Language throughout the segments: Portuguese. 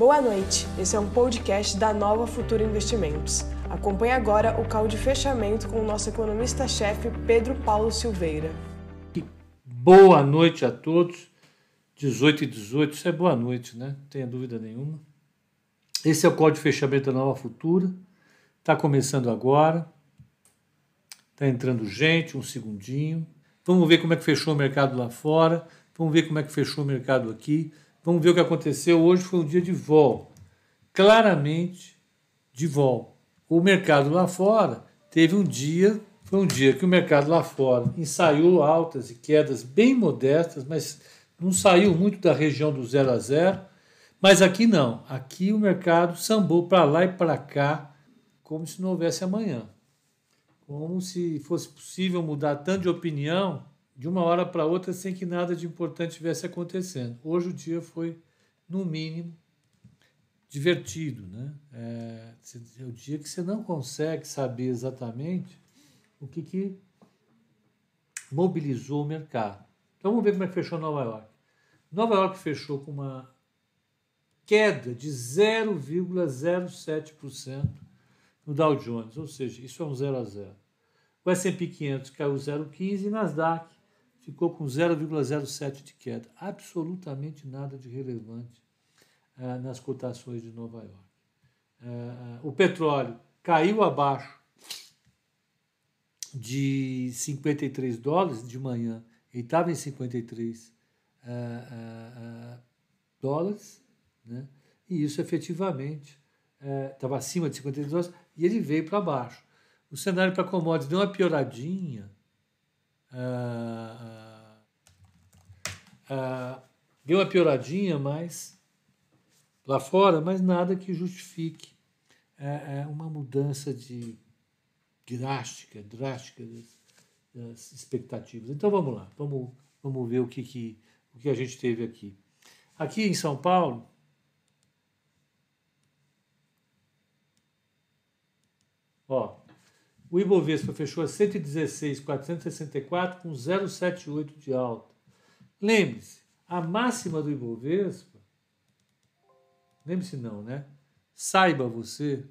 Boa noite, esse é um podcast da Nova Futura Investimentos. Acompanhe agora o call de fechamento com o nosso economista-chefe Pedro Paulo Silveira. Boa noite a todos. 18 e 18, isso é boa noite, né? Não tenha dúvida nenhuma. Esse é o call de fechamento da Nova Futura. Está começando agora. Está entrando gente, um segundinho. Vamos ver como é que fechou o mercado lá fora. Vamos ver como é que fechou o mercado aqui. Vamos ver o que aconteceu. Hoje foi um dia de vol. Claramente de vol. O mercado lá fora teve um dia, foi um dia que o mercado lá fora ensaiou altas e quedas bem modestas, mas não saiu muito da região do zero a zero. Mas aqui não. Aqui o mercado sambou para lá e para cá como se não houvesse amanhã. Como se fosse possível mudar tanto de opinião de uma hora para outra sem que nada de importante estivesse acontecendo. Hoje o dia foi, no mínimo, divertido. Né? É, é o dia que você não consegue saber exatamente o que, que mobilizou o mercado. Então vamos ver como é que fechou Nova York. Nova York fechou com uma queda de 0,07% no Dow Jones, ou seja, isso é um 0 a 0. O S&P 500 caiu 0,15 e Nasdaq ficou com 0,07 de queda. Absolutamente nada de relevante uh, nas cotações de Nova York. Uh, o petróleo caiu abaixo de 53 dólares de manhã, ele estava em 53 uh, dólares, né? e isso efetivamente estava acima de 53 dólares e ele veio para baixo. O cenário para commodities deu uma pioradinha, ah, ah, ah, deu uma pioradinha, mas lá fora, mas nada que justifique é, é uma mudança de drástica, drástica das, das, expectativas. Então vamos lá, vamos, vamos ver o que, que, o que a gente teve aqui. Aqui em São Paulo, ó, o Ibovespa fechou a 116,464 com 0,78 de alta. Lembre-se, a máxima do Ibovespa, lembre-se não, né? Saiba você,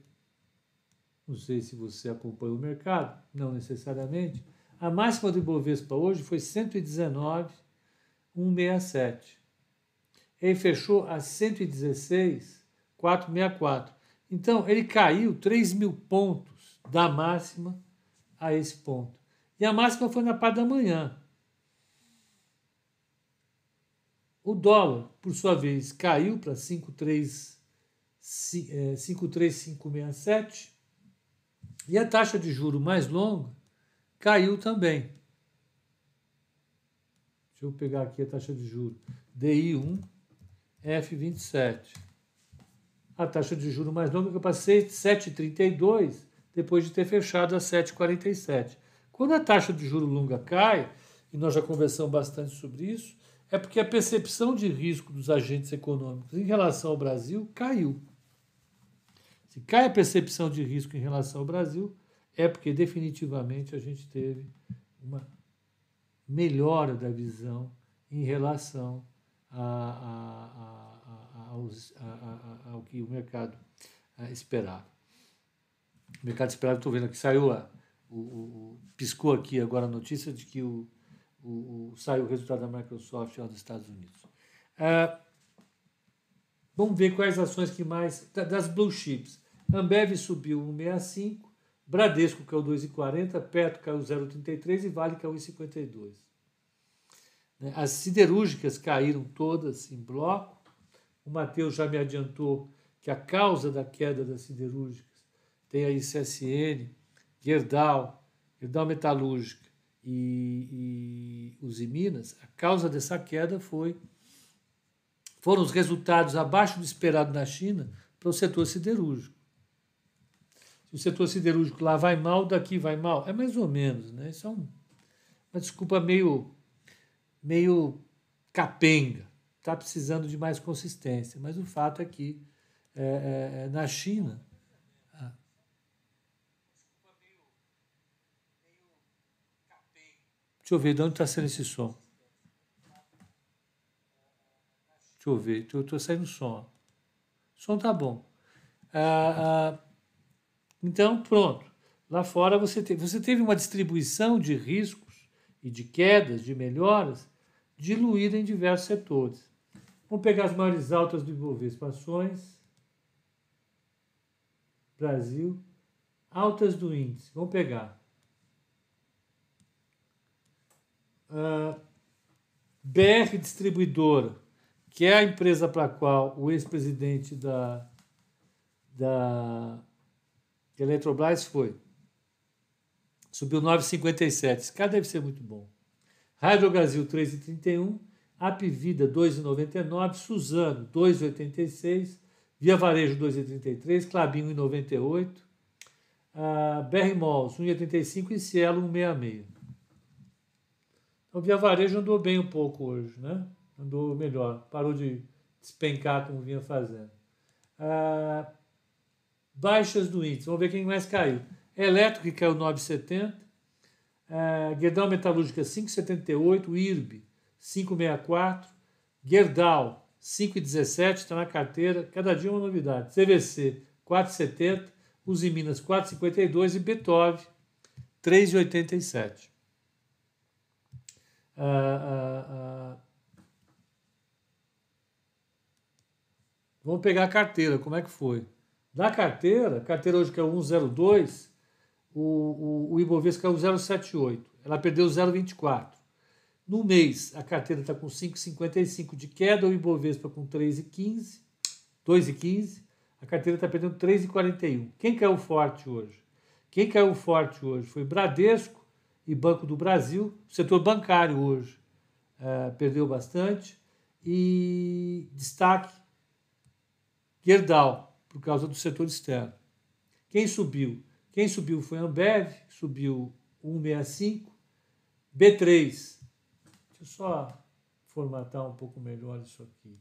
não sei se você acompanha o mercado, não necessariamente, a máxima do Ibovespa hoje foi 119,167. Ele fechou a 116,464. Então, ele caiu 3 mil pontos da máxima a esse ponto. E a máxima foi na parte da manhã. O dólar, por sua vez, caiu para 53567 e a taxa de juro mais longa caiu também. Deixa eu pegar aqui a taxa de juro. DI1 F27. A taxa de juro mais longa que eu passei 7,32 depois de ter fechado a 7,47. Quando a taxa de juro longa cai, e nós já conversamos bastante sobre isso, é porque a percepção de risco dos agentes econômicos em relação ao Brasil caiu. Se cai a percepção de risco em relação ao Brasil, é porque definitivamente a gente teve uma melhora da visão em relação a, a, a, ao que o mercado esperava. O mercado esperado, estou vendo aqui, saiu a, o, o, piscou aqui agora a notícia de que o, o, saiu o resultado da Microsoft lá dos Estados Unidos. É, vamos ver quais ações que mais. Das blue chips. Ambev subiu 1,65, Bradesco caiu 2,40, Petro caiu 0,33 e Vale caiu 1,52. Né, as siderúrgicas caíram todas em bloco. O Matheus já me adiantou que a causa da queda das siderúrgicas tem a ICSN, Gerdau, Gerdau Metalúrgica e, e os Minas, a causa dessa queda foi foram os resultados abaixo do esperado na China para o setor siderúrgico. Se o setor siderúrgico lá vai mal, daqui vai mal. É mais ou menos, né? Isso é um, uma desculpa meio, meio capenga. Está precisando de mais consistência. Mas o fato é que é, é, é na China Deixa eu ver de onde está saindo esse som. Deixa eu ver, estou saindo som. O som tá bom. Ah, ah, então, pronto. Lá fora você teve, você teve uma distribuição de riscos e de quedas, de melhoras, diluída em diversos setores. Vamos pegar as maiores altas do Ibovespa Ações, Brasil, altas do índice. Vamos pegar. Uh, ah, BR Distribuidora, que é a empresa para a qual o ex-presidente da, da Eletrobras foi. Subiu 9,57. Esse cara deve ser muito bom. Rádio Brasil 3,31. Apivida 2,99. Suzano 2,86. Via Varejo 2,33. Clabinho 1,98. Uh, BR Malls 1,85 e Cielo 1,66. Então, Via Varejo andou bem um pouco hoje, né? Andou melhor. Parou de despencar como vinha fazendo. Uh, baixas do índice. Vamos ver quem mais caiu. Elétrico, que caiu 9,70. Uh, Gerdau Metalúrgica 5,78. IRB 5,64. Gerdau 5,17. Está na carteira. Cada dia uma novidade. CVC 4,70. Uzi Minas 4,52. E Beethoven 3,87. Uh, uh, uh, Vamos pegar a carteira, como é que foi? Da carteira, carteira hoje que é 102, o, o, o Ibovesca é o 078, ela perdeu 0,24. No mês, a carteira está com 5,55 de queda, o Ibovespa com 3,15, 2,15, a carteira está perdendo 3,41. Quem caiu forte hoje? Quem caiu forte hoje foi Bradesco e Banco do Brasil, setor bancário hoje uh, perdeu bastante, e destaque Gerdau, por causa do setor externo. Quem subiu? Quem subiu foi a Ambev, subiu 165. B3, deixa eu só formatar um pouco melhor isso aqui.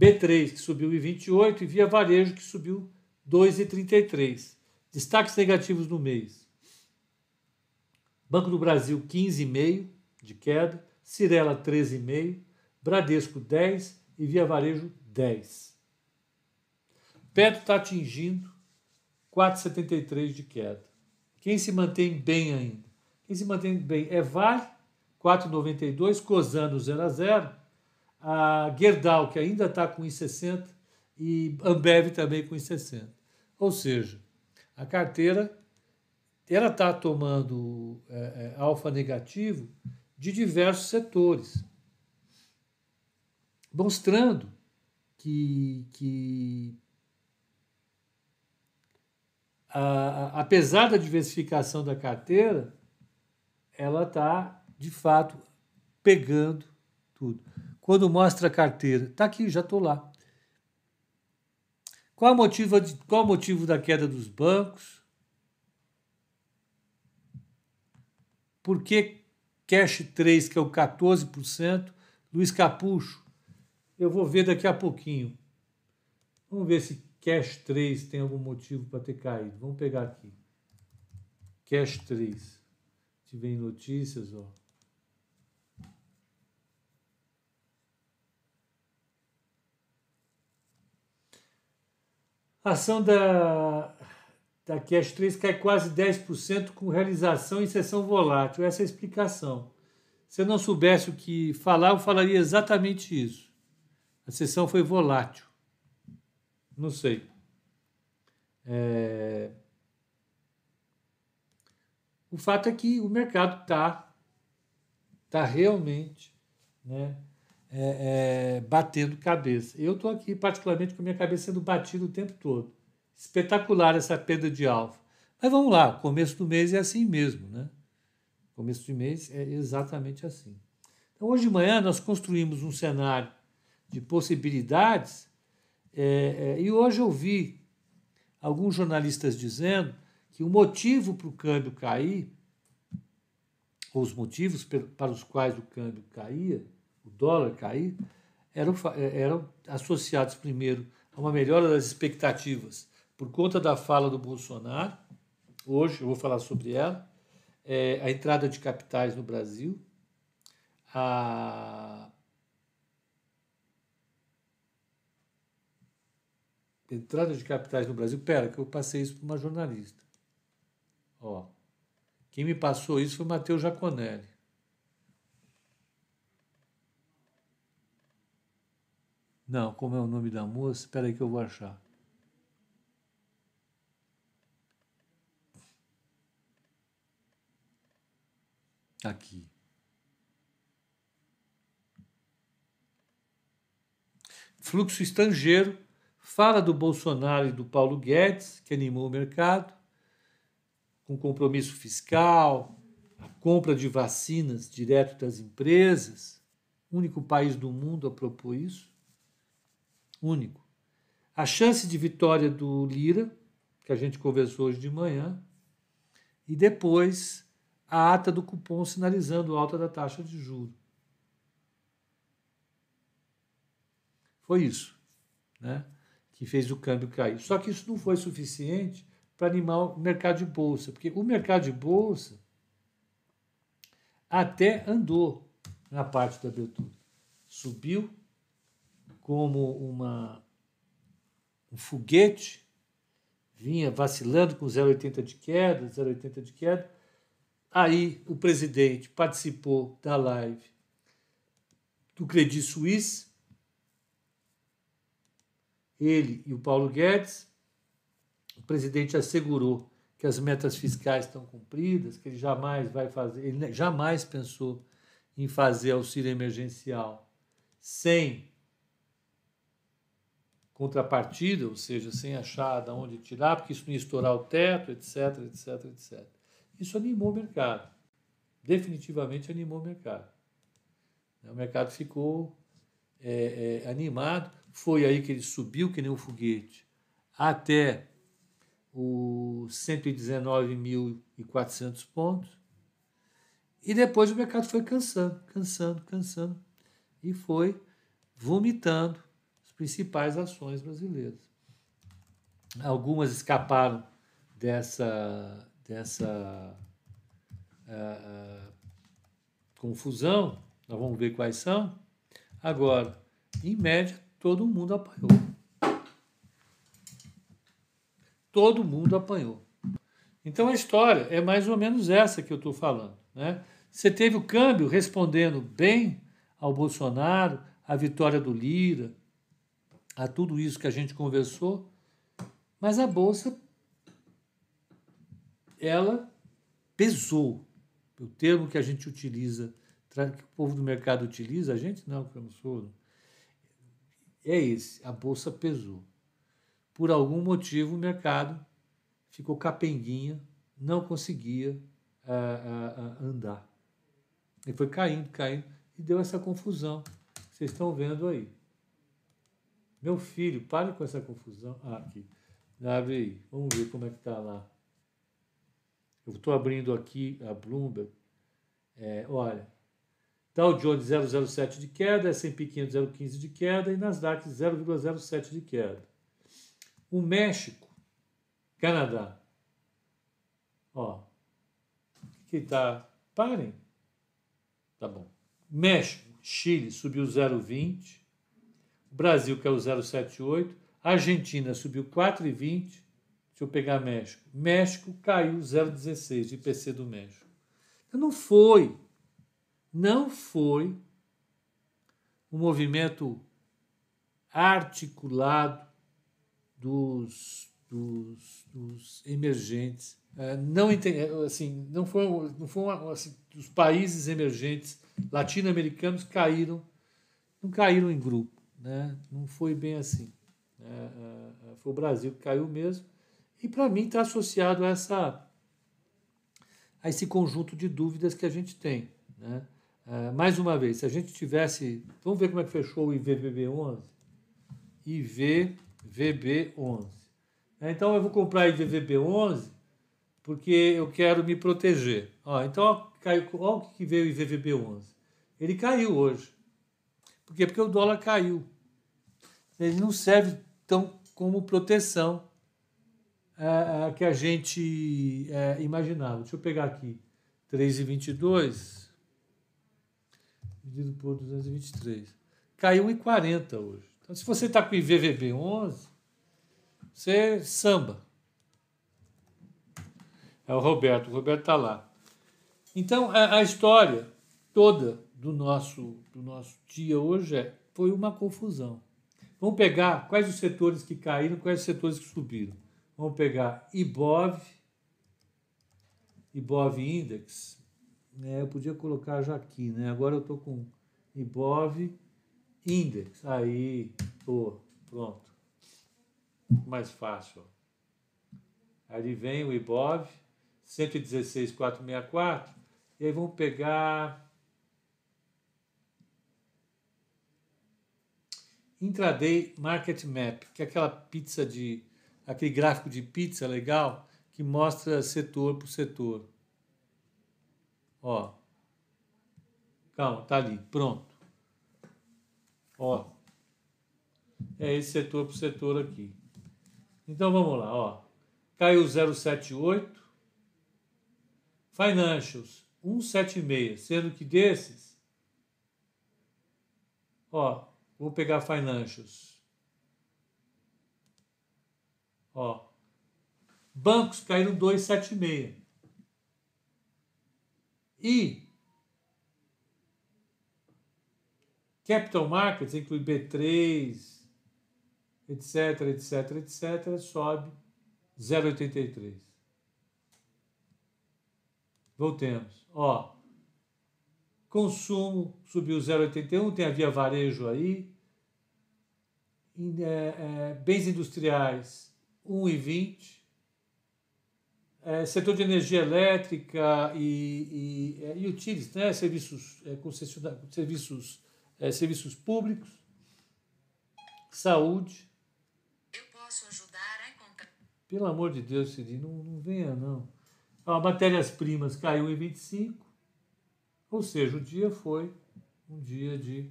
B3, que subiu em 28, e Via Varejo, que subiu 2,33. Destaques negativos no mês. Banco do Brasil 15,5 de queda, Cirela 13,5, Bradesco 10 e Via Varejo 10. Petro está atingindo 4,73 de queda. Quem se mantém bem ainda? Quem se mantém bem é Vale, 4,92, Cosano 0 a 0, a Gerdau, que ainda está com 1,60, e Ambev também com 1,60. Ou seja, a carteira ela está tomando é, é, alfa negativo de diversos setores, mostrando que, que a, a, apesar da diversificação da carteira, ela está, de fato, pegando tudo. Quando mostra a carteira, está aqui, já estou lá. Qual o, motivo qual o motivo da queda dos bancos? Por que Cash 3, que é o 14%? Luiz Capucho, eu vou ver daqui a pouquinho. Vamos ver se Cash 3 tem algum motivo para ter caído. Vamos pegar aqui. Cash 3. Se vem notícias, ó. Ação da da Cash 3 cai quase 10% com realização e sessão volátil. Essa é a explicação. Se eu não soubesse o que falar, eu falaria exatamente isso. A sessão foi volátil. Não sei. É... O fato é que o mercado está tá realmente né, é, é, batendo cabeça. Eu estou aqui, particularmente, com a minha cabeça sendo batida o tempo todo. Espetacular essa perda de alfa. Mas vamos lá, começo do mês é assim mesmo, né? Começo de mês é exatamente assim. Então, hoje de manhã nós construímos um cenário de possibilidades é, é, e hoje eu vi alguns jornalistas dizendo que o motivo para o câmbio cair, ou os motivos para os quais o câmbio caía, o dólar cair, eram, é, eram associados primeiro a uma melhora das expectativas por conta da fala do Bolsonaro, hoje eu vou falar sobre ela, é, a entrada de capitais no Brasil, a entrada de capitais no Brasil. Pera, que eu passei isso para uma jornalista. Ó, quem me passou isso foi Matheus Jaconelli. Não, como é o nome da moça? Espera aí que eu vou achar. Aqui. Fluxo estrangeiro fala do Bolsonaro e do Paulo Guedes, que animou o mercado, com compromisso fiscal, a compra de vacinas direto das empresas, único país do mundo a propor isso único. A chance de vitória do Lira, que a gente conversou hoje de manhã, e depois a ata do cupom sinalizando alta da taxa de juro. Foi isso, né? Que fez o câmbio cair. Só que isso não foi suficiente para animar o mercado de bolsa, porque o mercado de bolsa até andou na parte da abertura. Subiu como uma, um foguete, vinha vacilando com 0,80 de queda, 0,80 de queda. Aí o presidente participou da live do Credit Suisse, ele e o Paulo Guedes. O presidente assegurou que as metas fiscais estão cumpridas, que ele jamais vai fazer, ele jamais pensou em fazer auxílio emergencial sem contrapartida, ou seja, sem achar de onde tirar, porque isso não ia estourar o teto, etc, etc, etc. Isso animou o mercado. Definitivamente animou o mercado. O mercado ficou é, é, animado. Foi aí que ele subiu que nem um foguete até os 119.400 pontos. E depois o mercado foi cansando, cansando, cansando. E foi vomitando principais ações brasileiras. Algumas escaparam dessa, dessa uh, confusão, nós vamos ver quais são. Agora, em média, todo mundo apanhou. Todo mundo apanhou. Então a história é mais ou menos essa que eu estou falando. Né? Você teve o câmbio respondendo bem ao Bolsonaro, a vitória do Lira, a tudo isso que a gente conversou, mas a bolsa ela pesou. O termo que a gente utiliza, que o povo do mercado utiliza, a gente não, que eu não sou, é esse, a bolsa pesou. Por algum motivo o mercado ficou capenguinha, não conseguia uh, uh, uh, andar. E foi caindo, caindo, e deu essa confusão. Vocês estão vendo aí. Meu filho, pare com essa confusão. Ah, aqui. Abre aí. Vamos ver como é que está lá. Eu estou abrindo aqui a Bloomberg. É, olha, Dow Jones 0,07 de queda, S&P 500 0,15 de queda e Nasdaq 0,07 de queda. O México, Canadá, ó, que está, parem, tá bom. México, Chile subiu 0,20, Brasil caiu 0,78, Argentina subiu 4,20. Deixa eu pegar México. México caiu 0,16 de IPC do México. Então não foi, não foi um movimento articulado dos, dos, dos emergentes. É, não assim, não foi, não foi assim, os países emergentes latino-americanos caíram, não caíram em grupo né? não foi bem assim. É, é, é, foi o Brasil que caiu mesmo. E para mim está associado a, essa, a esse conjunto de dúvidas que a gente tem. Né? É, mais uma vez, se a gente tivesse. Vamos ver como é que fechou o IVVB11? IVVB11. É, então eu vou comprar IVVB11 porque eu quero me proteger. Ó, então, ó, caiu, o que veio o IVVB11. Ele caiu hoje. Por quê? Porque o dólar caiu. Ele não serve tão como proteção é, é, que a gente é, imaginava. Deixa eu pegar aqui. 3,22 dividido por 223. Caiu 1,40 hoje. Então, se você está com IVVB 11, você samba. É o Roberto, o Roberto está lá. Então, a, a, história toda do nosso, do nosso dia hoje é, foi uma confusão. Vamos pegar quais os setores que caíram, quais os setores que subiram. Vamos pegar IBOV, IBOV Index. Né? Eu podia colocar já aqui, né? Agora eu estou com IBOV Index. Aí, pô, pronto. Mais fácil. Aí vem o IBOV, 116,464. E aí vamos pegar Intraday Market Map, que é aquela pizza de aquele gráfico de pizza legal que mostra setor por setor. Ó. Calma, tá ali, pronto. Ó. É esse setor por setor aqui. Então vamos lá, ó. Caiu 078. Financials 176, sendo que desses ó, vou pegar financials. Ó. Bancos caíram 276. E Capital Markets, inclui B3, etc, etc, etc, sobe 0,83. Voltemos. Ó, consumo subiu 0,81, tem a via varejo aí. É, é, bens industriais 1,20. É, setor de energia elétrica e, e, é, e utilities, né? serviços é, serviços é, serviços públicos, saúde. Eu posso ajudar a encontrar. Pelo amor de Deus, Cid, não, não venha não. Matérias-primas caiu em 25, ou seja, o dia foi um dia de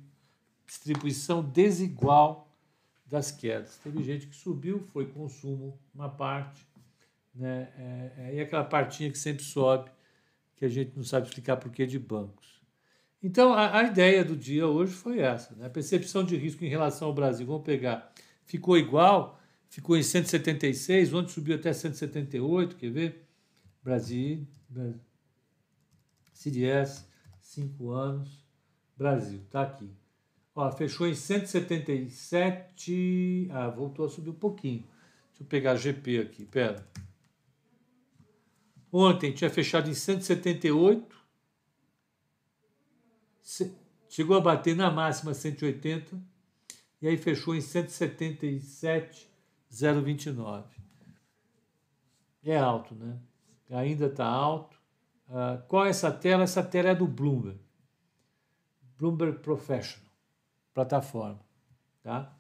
distribuição desigual das quedas. Teve gente que subiu, foi consumo uma parte, né? É, é, e aquela partinha que sempre sobe, que a gente não sabe explicar por que de bancos. Então, a, a, ideia do dia hoje foi essa. Né? A percepção de risco em relação ao Brasil, vamos pegar, ficou igual, ficou em 176, ontem subiu até 178, quer ver? Brasil, Brasil CDS, 5 anos, Brasil, tá aqui. Ó, fechou em 177, ah, voltou a subir um pouquinho. Deixa eu pegar GP aqui, pera. Ontem tinha fechado em 178, chegou a bater na máxima 180 e aí fechou em 177,029. É alto, né? Ainda está alto. Uh, qual é essa tela? Essa tela é do Bloomberg. Bloomberg Professional, plataforma. Tá?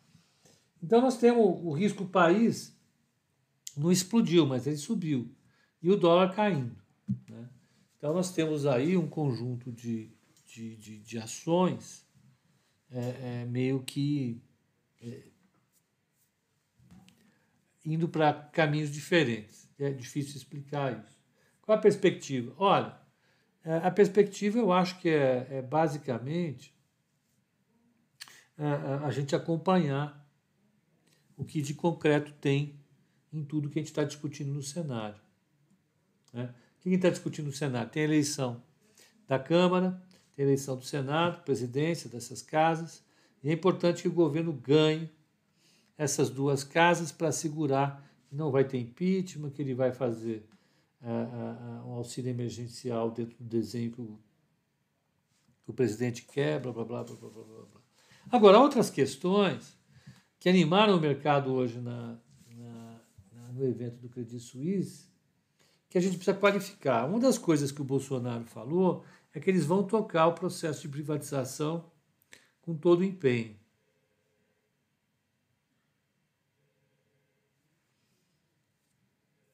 Então nós temos o risco país não explodiu, mas ele subiu. E o dólar caindo. Né? Então nós temos aí um conjunto de de, de, de ações é, é meio que é, indo para caminhos diferentes. É difícil explicar isso. Qual a perspectiva? Olha, é, a perspectiva eu acho que é, é basicamente a, é, a gente acompanhar o que de concreto tem em tudo que a gente está discutindo no cenário. Né? O que a gente está discutindo no cenário? Tem a eleição da Câmara, eleição do Senado, presidência dessas casas, e é importante que o governo ganhe essas duas casas para assegurar que não vai ter impeachment, que ele vai fazer um auxílio emergencial dentro do desenho que o, que o presidente quer, blá, blá, blá, blá, blá, blá, blá. Agora, outras questões que animaram o mercado hoje na, na, na, no evento do Credit Suisse, que a gente precisa qualificar. Uma das coisas que o Bolsonaro falou é que eles vão tocar o processo de privatização com todo o empenho.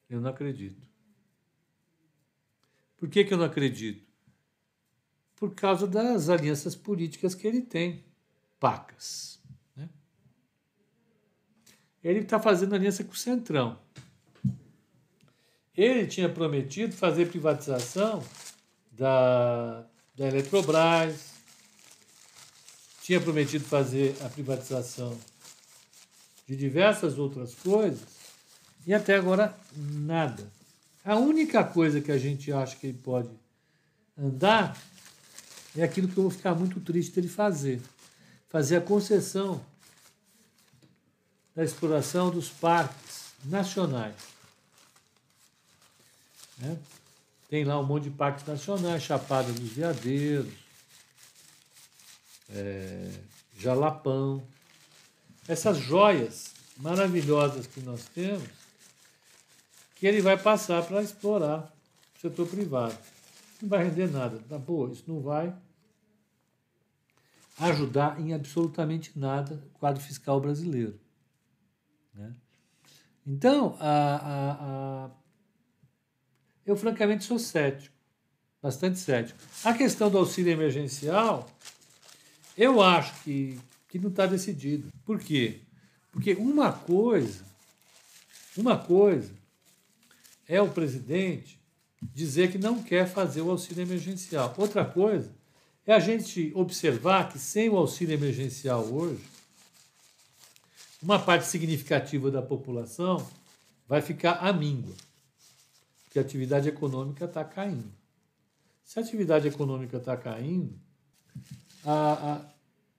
Eu não acredito. Por que, que eu não acredito? Por causa das alianças políticas que ele tem, pacas. Né? Ele está fazendo aliança com o Centrão. Ele tinha prometido fazer privatização da, da Eletrobras, tinha prometido fazer a privatização de diversas outras coisas e até agora nada. A única coisa que a gente acha que ele pode andar é aquilo que eu vou ficar muito triste dele fazer fazer a concessão da exploração dos parques nacionais. Né? Tem lá um monte de parques nacionais, Chapada dos Veadeiros, é, Jalapão, essas joias maravilhosas que nós temos, que ele vai passar para explorar o setor privado. Não vai render nada. Tá, pô, isso não vai ajudar em absolutamente nada o quadro fiscal brasileiro. Né? Então, a, a, a, eu francamente sou cético, bastante cético. A questão do auxílio emergencial, eu acho que, que não está decidido. Por quê? Porque uma coisa, uma coisa é o presidente dizer que não quer fazer o auxílio emergencial. Outra coisa é a gente observar que sem o auxílio emergencial hoje, uma parte significativa da população vai ficar à míngua, porque a atividade econômica está caindo. Se a atividade econômica está caindo,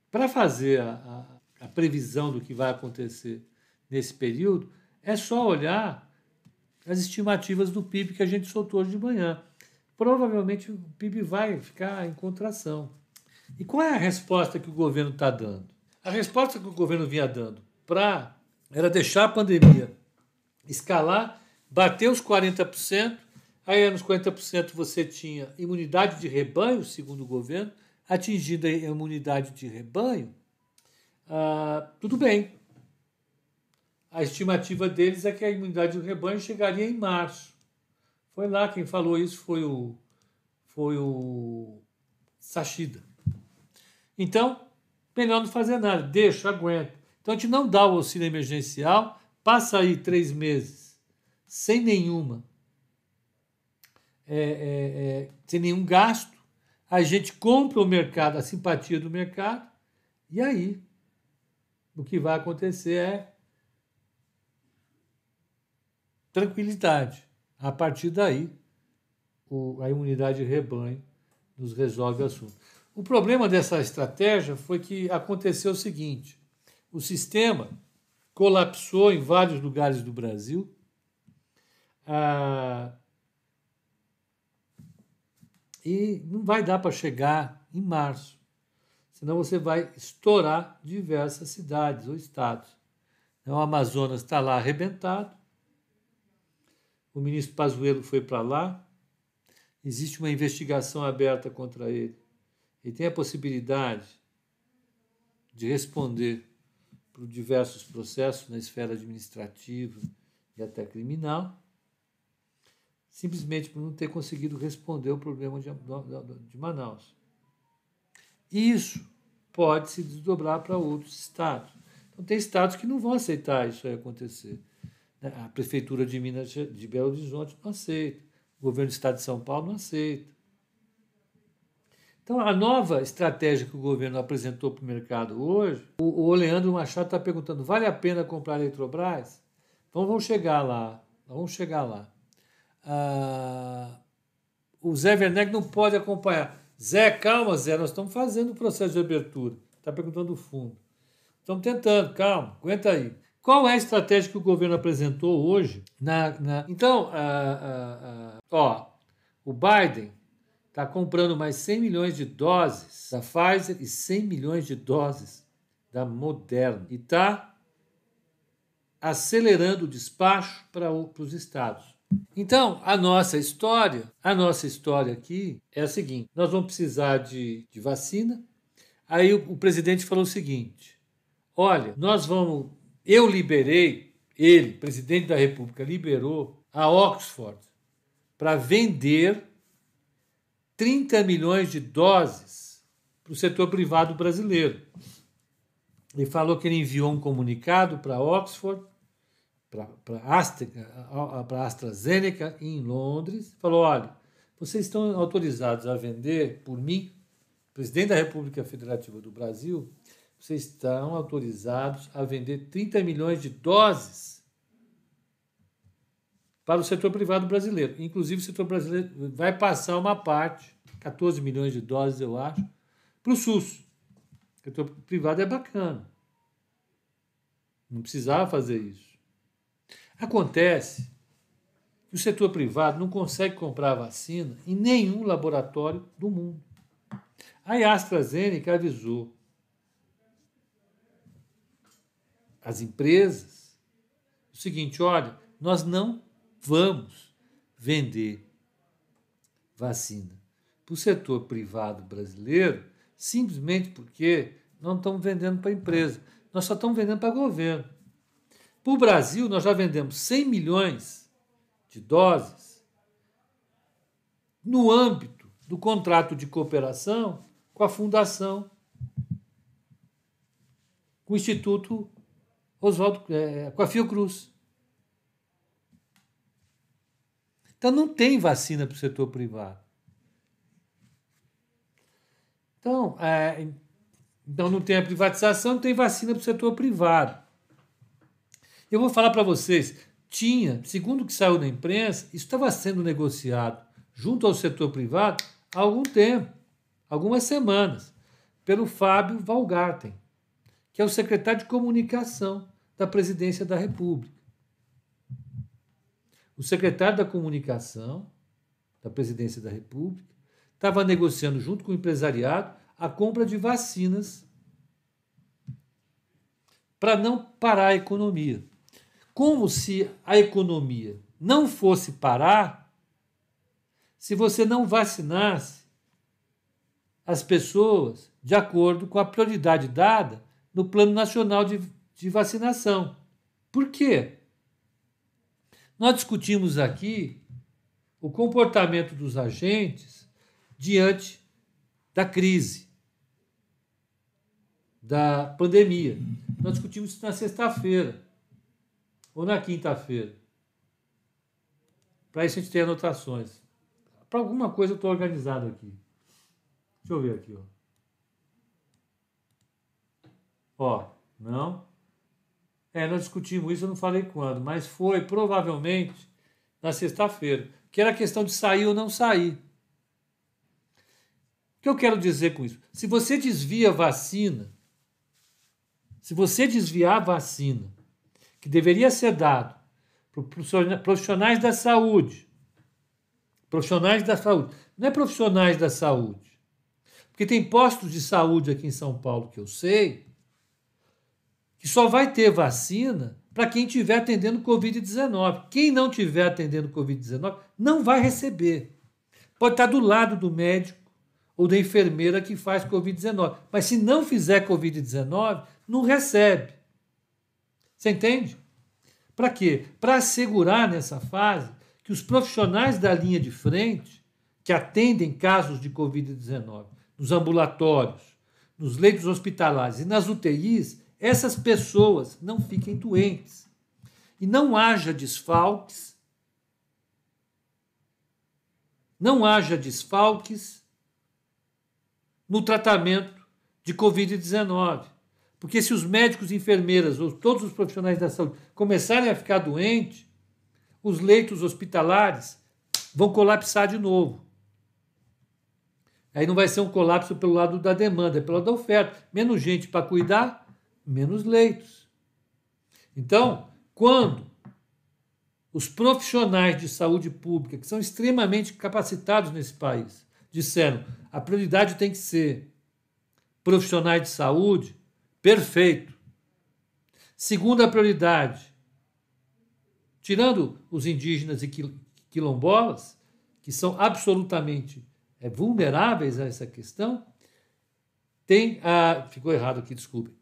para fazer a, a, a previsão do que vai acontecer nesse período, é só olhar as estimativas do PIB que a gente soltou hoje de manhã provavelmente o PIB vai ficar em contração. E qual é a resposta que o governo está dando? A resposta que o governo vinha dando para era deixar a pandemia escalar, bater os 40%, aí nos 40% você tinha imunidade de rebanho, segundo o governo, atingida a imunidade de rebanho, ah, tudo bem. A estimativa deles é que a imunidade do rebanho chegaria em março. Foi lá quem falou isso foi o foi o Sachida. Então, melhor não fazer nada, deixa, aguenta. Então a gente não dá o auxílio emergencial, passa aí três meses sem nenhuma, é, é, é, sem nenhum gasto, a gente compra o mercado, a simpatia do mercado, e aí o que vai acontecer é tranquilidade. A partir daí, o, a imunidade de rebanho nos resolve o assunto. O problema dessa estratégia foi que aconteceu o seguinte: o sistema colapsou em vários lugares do Brasil. Ah, e não vai dar para chegar em março, senão você vai estourar diversas cidades ou estados. Então, o Amazonas está lá arrebentado, o ministro Pazuello foi para lá, existe uma investigação aberta contra ele. Ele tem a possibilidade de responder por diversos processos na esfera administrativa e até criminal, simplesmente por não ter conseguido responder o problema de, de Manaus. Isso pode se desdobrar para outros estados. Então, tem estados que não vão aceitar isso acontecer. Né? A Prefeitura de Minas de Belo Horizonte não aceita, o governo do Estado de São Paulo não aceita. Então, a nova estratégia que o governo apresentou para o mercado hoje, o, o Leandro Machado está perguntando: vale a pena comprar a Eletrobras? Então, vamos chegar lá. Vamos chegar lá. Ah, o Zé Werneck não pode acompanhar. Zé, calma, Zé, nós estamos fazendo o processo de abertura. Está perguntando o fundo. Estamos tentando, calma, aguenta aí. Qual é a estratégia que o governo apresentou hoje? Na, na... Então, ó, o Biden está comprando mais 100 milhões de doses da Pfizer e 100 milhões de doses da Moderna. E está acelerando o despacho para os estados. Então, a nossa história, a nossa história aqui é a seguinte: nós vamos precisar de, de vacina. Aí o, o presidente falou o seguinte: olha, nós vamos eu liberei, ele, presidente da República, liberou a Oxford para vender 30 milhões de doses para o setor privado brasileiro. Ele falou que ele enviou um comunicado para Oxford, para Astra, AstraZeneca em Londres, falou: olha, vocês estão autorizados a vender por mim presidente da República Federativa do Brasil, vocês estão autorizados a vender 30 milhões de doses para o setor privado brasileiro. Inclusive, o setor brasileiro vai passar uma parte, 14 milhões de doses, eu acho, para o SUS. O setor privado é bacana. Não precisava fazer isso. Acontece que o setor privado não consegue comprar vacina em nenhum laboratório do mundo. A AstraZeneca avisou as empresas o seguinte: olha, nós não vamos vender vacina para o setor privado brasileiro simplesmente porque não estamos vendendo para a empresa, nós só estamos vendendo para o governo. Para o Brasil, nós já vendemos 100 milhões de doses no âmbito do contrato de cooperação com a Fundação, com o Instituto Oswaldo, é, com a Fiocruz. Então não tem vacina para o setor privado. Então, é, então não tem a privatização, não tem vacina para o setor privado. Eu vou falar para vocês, tinha, segundo o que saiu na imprensa, isso estava sendo negociado junto ao setor privado há algum tempo, algumas semanas, pelo Fábio Valgarten que é o secretário de comunicação da presidência da República. O secretário da comunicação da presidência da República estava negociando junto com o empresariado a compra de vacinas para não parar a economia. Como se a economia não fosse parar se você não vacinasse as pessoas de acordo com a prioridade dada no Plano Nacional de, de Vacinação. Por quê? Nós discutimos aqui o comportamento dos agentes diante da crise, da pandemia. Nós discutimos isso na sexta-feira ou na quinta-feira. Para isso a gente tem anotações. Para alguma coisa eu estou organizado aqui. Deixa eu ver aqui. Ó. Ó, não. É, nós discutimos isso, eu não falei quando, mas foi provavelmente na sexta-feira, que era a questão de sair ou não sair. O que eu quero dizer com isso? Se você desvia vacina, se você desviar a vacina, que deveria ser dado para profissionais da saúde, profissionais da saúde, não é profissionais da saúde, porque tem postos de saúde aqui em São Paulo que eu sei, só vai ter vacina para quem estiver atendendo Covid-19. Quem não estiver atendendo Covid-19 não vai receber. Pode estar do lado do médico ou da enfermeira que faz Covid-19. Mas se não fizer Covid-19, não recebe. Você entende? Para quê? Para assegurar nessa fase que os profissionais da linha de frente, que atendem casos de Covid-19, nos ambulatórios, nos leitos hospitalares e nas UTIs, essas pessoas não fiquem doentes e não haja desfalques, não haja desfalques no tratamento de Covid-19. Porque se os médicos, enfermeiras ou todos os profissionais da saúde começarem a ficar doentes, os leitos hospitalares vão colapsar de novo. Aí não vai ser um colapso pelo lado da demanda, é pelo lado da oferta. Menos gente para cuidar, menos leitos. Então, quando os profissionais de saúde pública, que são extremamente capacitados nesse país, disseram a prioridade tem que ser profissionais de saúde, perfeito. Segunda prioridade, tirando os indígenas e quilombolas, que são absolutamente é, vulneráveis a essa questão, tem a. Ficou errado aqui, desculpe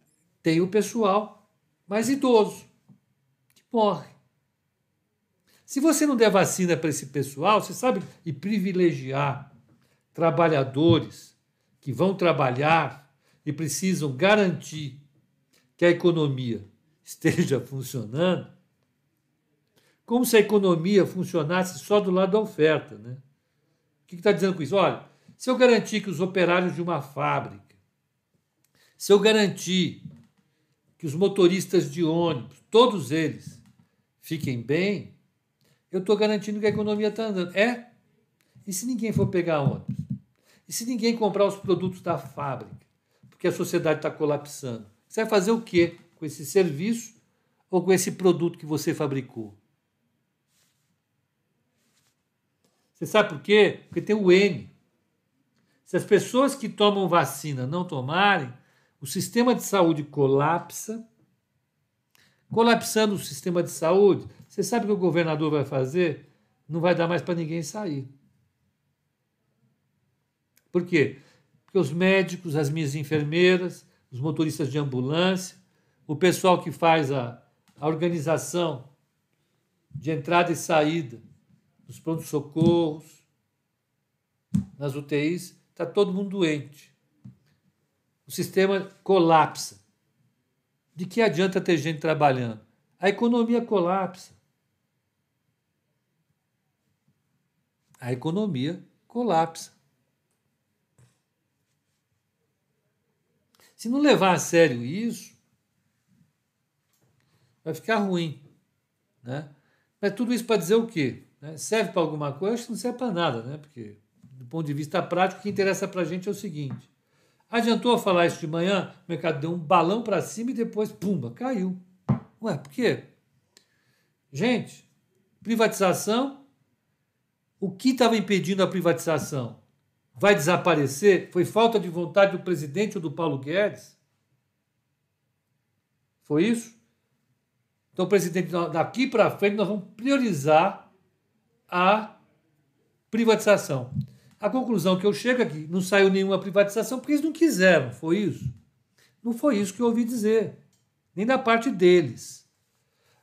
tem o pessoal mais idoso, que morre. Se você não der vacina para esse pessoal, você sabe, e privilegiar trabalhadores que vão trabalhar e precisam garantir que a economia esteja funcionando, como se a economia funcionasse só do lado da oferta. Né? O que está dizendo com isso? Olha, se eu garantir que os operários de uma fábrica, se eu garantir que os motoristas de ônibus, todos eles, fiquem bem, eu estou garantindo que a economia está andando. É? E se ninguém for pegar ônibus? E se ninguém comprar os produtos da fábrica? Porque a sociedade está colapsando. Você vai fazer o quê com esse serviço ou com esse produto que você fabricou? Você sabe por quê? Porque tem o N. Se as pessoas que tomam vacina não tomarem, o sistema de saúde colapsa. Colapsando o sistema de saúde, você sabe o que o governador vai fazer? Não vai dar mais para ninguém sair. Por quê? Porque os médicos, as minhas enfermeiras, os motoristas de ambulância, o pessoal que faz a, a organização de entrada e saída nos prontos-socorros, nas UTIs, está todo mundo doente. O sistema colapsa. De que adianta ter gente trabalhando? A economia colapsa. A economia colapsa. Se não levar a sério isso, vai ficar ruim. Né? Mas tudo isso para dizer o quê? Né? Serve para alguma coisa? Acho que não serve para nada, né? porque, do ponto de vista prático, o que interessa para a gente é o seguinte: adiantou falar isso de manhã, o mercado deu um balão para cima e depois, pumba, caiu. Ué, por quê? Gente, privatização, o que estava impedindo a privatização? Vai desaparecer? Foi falta de vontade do presidente ou do Paulo Guedes? Foi isso? Então, presidente, daqui para frente nós vamos priorizar a privatização. A conclusão que eu chego aqui, não saiu nenhuma privatização porque eles não quiseram, foi isso? Não foi isso que eu ouvi dizer, nem da parte deles.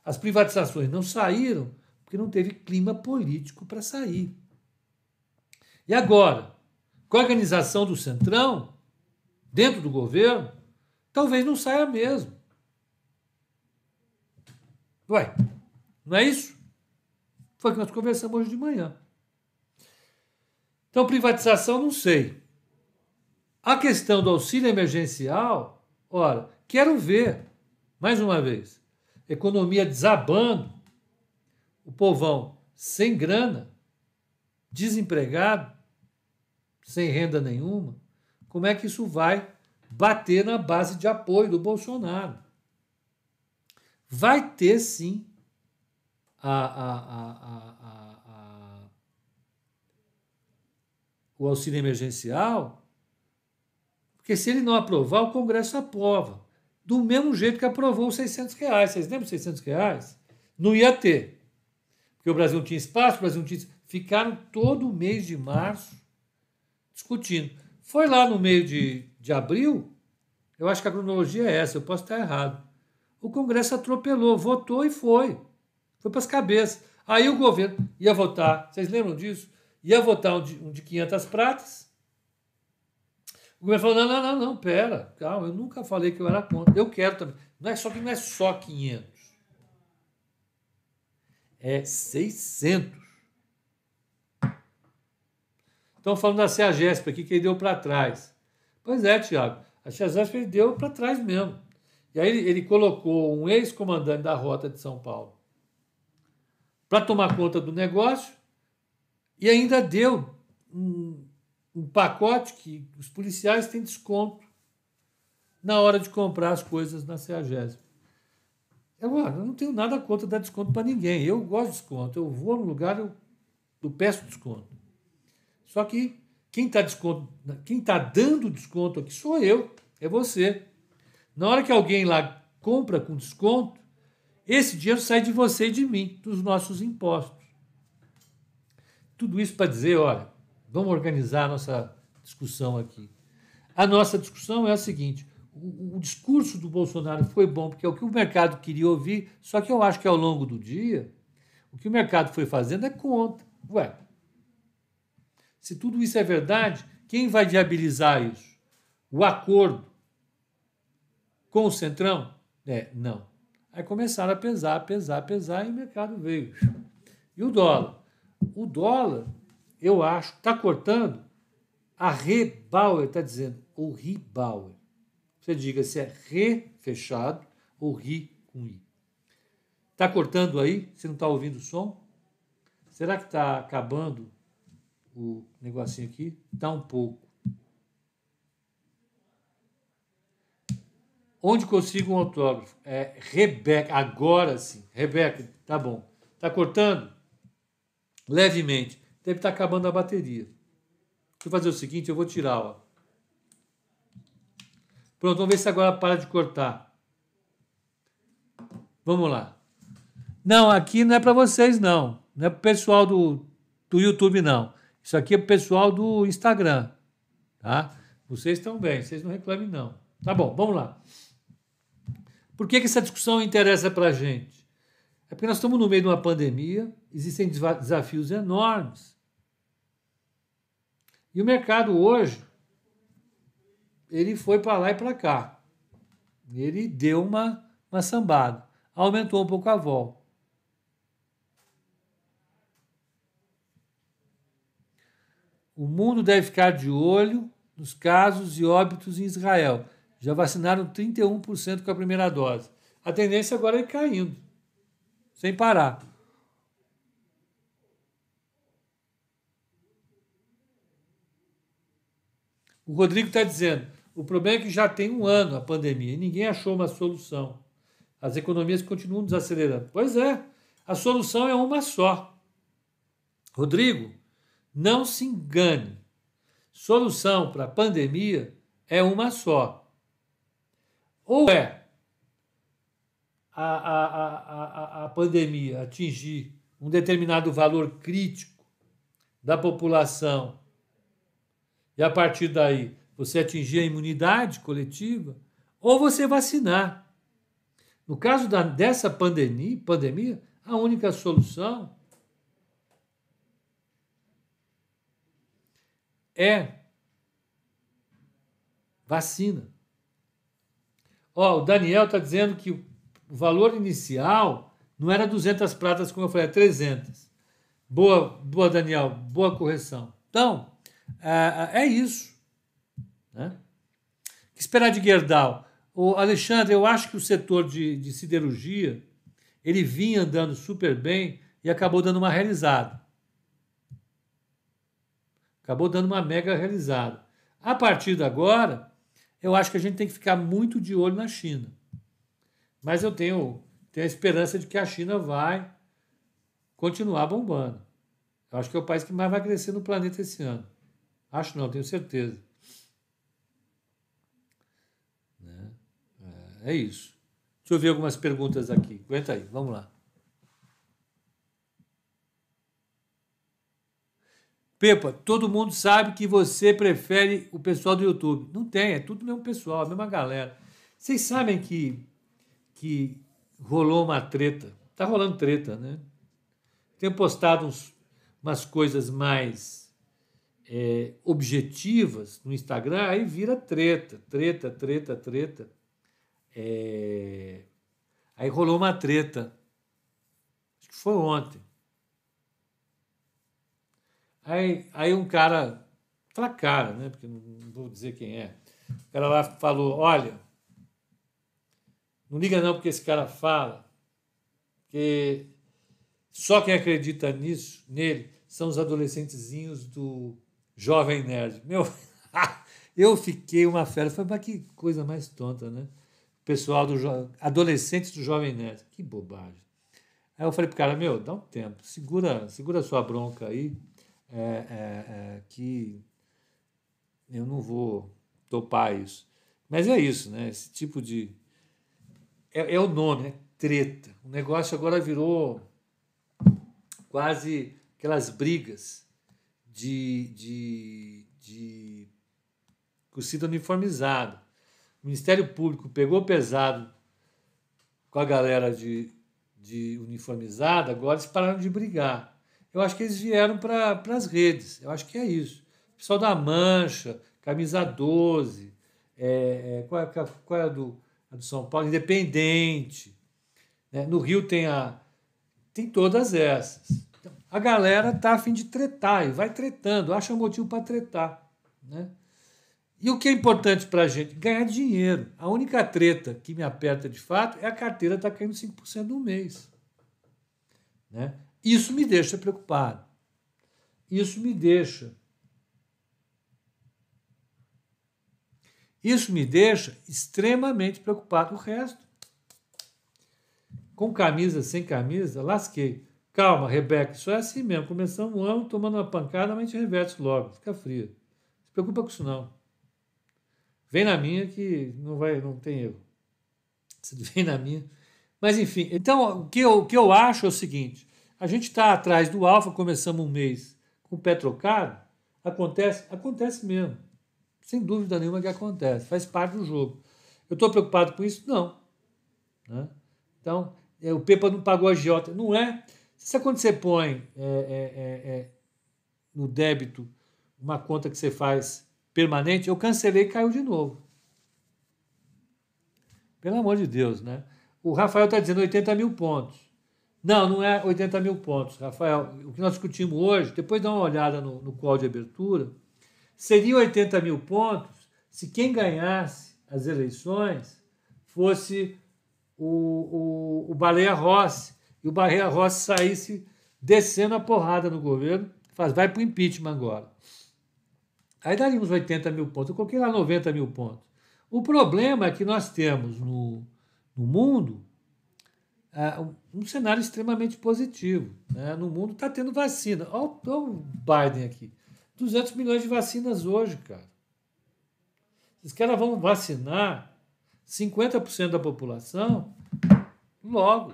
As privatizações não saíram porque não teve clima político para sair. E agora, com a organização do Centrão, dentro do governo, talvez não saia mesmo. Ué, não é isso? Foi o que nós conversamos hoje de manhã. Então, privatização, não sei. A questão do auxílio emergencial, ora, quero ver, mais uma vez, economia desabando, o povão sem grana, desempregado, sem renda nenhuma, como é que isso vai bater na base de apoio do Bolsonaro? Vai ter sim a, a, a, o auxílio emergencial, porque se ele não aprovar, o Congresso aprova. Do mesmo jeito que aprovou os 600 reais. Vocês lembram dos 600 reais? Não ia ter. Porque o Brasil não tinha espaço, o Brasil não tinha. Ficaram todo o mês de março discutindo. Foi lá no meio de, de abril, eu acho que a cronologia é essa, eu posso estar errado. O Congresso atropelou, votou e foi. Foi para as cabeças. Aí o governo ia votar, vocês lembram disso? Ia votar um de, um de 500 pratas. O governo falou: não, não, não, não, pera, calma, eu nunca falei que eu era contra. Eu quero também. Não é só que não é só 500. É 600. Estão falando da CEAGESP aqui, que ele deu para trás. Pois é, Tiago, a CEAGESP deu para trás mesmo. E aí ele, ele colocou um ex-comandante da Rota de São Paulo para tomar conta do negócio e ainda deu um, um pacote que os policiais têm desconto na hora de comprar as coisas na CEAGESP. Eu, eu não tenho nada contra dar desconto para ninguém. Eu gosto de desconto. Eu vou no lugar, eu, eu peço desconto. Só que quem está está dando desconto aqui sou eu, é você. Na hora que alguém lá compra com desconto, esse dinheiro sai de você e de mim, dos nossos impostos. Tudo isso para dizer, olha, vamos organizar a nossa discussão aqui. A nossa discussão é a seguinte: o, o, discurso do Bolsonaro foi bom, porque é o que o mercado queria ouvir, só que eu acho que ao longo do dia, o que o mercado foi fazendo é conta. Ué, se tudo isso é verdade, quem vai viabilizar isso? O acordo com o Centrão? É, não. Aí começaram a pesar, pesar, pesar e o mercado veio. E o dólar? O dólar, eu acho, está cortando A Rebauer está dizendo, ou Ribauer. Você diga se é Re fechado ou Ri com I. Está cortando aí? Você não está ouvindo o som? Será que está acabando o negocinho aqui? Está um pouco. Onde consigo um autógrafo? É Rebeca. Agora sim. Rebeca, tá bom. Tá cortando? Levemente. Deve estar acabando a bateria. Eu fazer o seguinte, eu vou tirar, ó. Pronto, vamos ver se agora para de cortar. Vamos lá. Não, aqui não é para vocês, não. Não é para o pessoal do, do YouTube, não. Isso aqui é para o pessoal do Instagram. Tá? Vocês estão bem, vocês não reclamem, não. Tá bom, vamos lá. Por que, que essa discussão interessa para a gente? É porque nós estamos no meio de uma pandemia, existem desafios enormes. E o mercado hoje, ele foi para lá e para cá. Ele deu uma, uma sambada, aumentou um pouco a vol. O mundo deve ficar de olho nos casos e óbitos em Israel já vacinaram 31% com a primeira dose. A tendência agora é caindo, sem parar. O Rodrigo está dizendo: o problema é que já tem um ano a pandemia e ninguém achou uma solução. As economias continuam desacelerando. Pois é, a solução é uma só. Rodrigo, não se engane. Solução para a pandemia é uma só. Ou é a, a, a, a, pandemia atingir um determinado valor crítico da população e a partir daí você atingir a imunidade coletiva, ou você vacinar. No caso da, dessa pandemia, pandemia, a única solução é vacina. Ó, o Daniel está dizendo que o valor inicial não era 200 pratas, como eu falei, é 300. Boa, boa Daniel, boa correção. Então, é, é isso. Né? que esperar de Gerdau? O Alexandre, eu acho que o setor de, de siderurgia ele vinha andando super bem e acabou dando uma realizada. Acabou dando uma mega realizada. A partir de agora, eu acho que a gente tem que ficar muito de olho na China. Mas eu tenho, tenho a esperança de que a China vai continuar bombando. Eu acho que é o país que mais vai crescer no planeta esse ano. Acho não, tenho certeza. Né? É, é isso. Deixa eu ver algumas perguntas aqui. Aguenta aí, vamos lá. Pepa, todo mundo sabe que você prefere o pessoal do YouTube. Não tem, é tudo mesmo pessoal, a mesma galera. Vocês sabem que, que rolou uma treta. Tá rolando treta, né? Tenho postado uns, umas coisas mais é, objetivas no Instagram, aí vira treta, treta, treta, treta. É... Aí rolou uma treta. Acho que foi ontem Aí, aí um cara, fala cara, né? Porque não, vou dizer quem é. O cara lá falou: olha, não liga não porque esse cara fala, que só quem acredita nisso, nele, são os adolescentezinhos do Jovem Nerd. Meu, eu fiquei uma fera. Falei, mas que coisa mais tonta, né? Pessoal do adolescentes do Jovem Nerd. Que bobagem. Aí eu falei pro cara, meu, dá um tempo, segura, segura a sua bronca aí é, é, é, que eu não vou topar isso. Mas é isso, né? Esse tipo de. É, é o nome, né? Treta. O negócio agora virou quase aquelas brigas de, de, de torcida uniformizada. O Ministério Público pegou pesado com a galera de, de uniformizada, agora eles pararam de brigar eu acho que eles vieram para as redes. Eu acho que é isso. O pessoal da Mancha, Camisa 12, é, é, qual, é, qual é a do, a do São Paulo? Independente. Né? No Rio tem, a, tem todas essas. Então, a galera tá a fim de tretar e vai tretando, acha motivo para tretar. Né? E o que é importante para a gente? Ganhar dinheiro. A única treta que me aperta de fato é a carteira estar tá caindo 5% no mês. Né? Isso me deixa preocupado. Isso me deixa. Isso me deixa extremamente preocupado. O resto, com camisa, sem camisa, lasquei. Calma, Rebeca, isso é assim mesmo. Começamos um ano tomando uma pancada, mas a gente reverte logo, fica fria. Não se preocupa com isso não. Vem na minha que não vai, não tem erro. Você vem na minha. Mas enfim, então o que eu, o que eu acho é o seguinte: a gente está atrás do Alfa, começamos um mês com o pé trocado, acontece, acontece mesmo. Sem dúvida nenhuma que acontece, faz parte do jogo. Eu estou preocupado com isso? Não. Né? Então, é, o Pepa não pagou a giota. Não é. Se quando você põe é, é, é, é, no débito uma conta que você faz permanente, eu cancelei e caiu de novo. Pelo amor de Deus, né? O Rafael está dizendo 80 mil pontos. Não, não é 80 mil pontos, Rafael. O que nós discutimos hoje, depois dá uma olhada no, no call de abertura, seria 80 mil pontos se quem ganhasse as eleições fosse o, o, o Baleia Rossi, e o Baleia Rossi saísse descendo a porrada no governo, faz, vai para o impeachment agora. Aí daria uns 80 mil pontos. Eu coloquei lá 90 mil pontos. O problema é que nós temos no, no mundo uh, um cenário extremamente positivo. Né? No mundo está tendo vacina. Olha o Biden aqui. 200 milhões de vacinas hoje, cara. Esses caras vão vacinar 50% da população logo.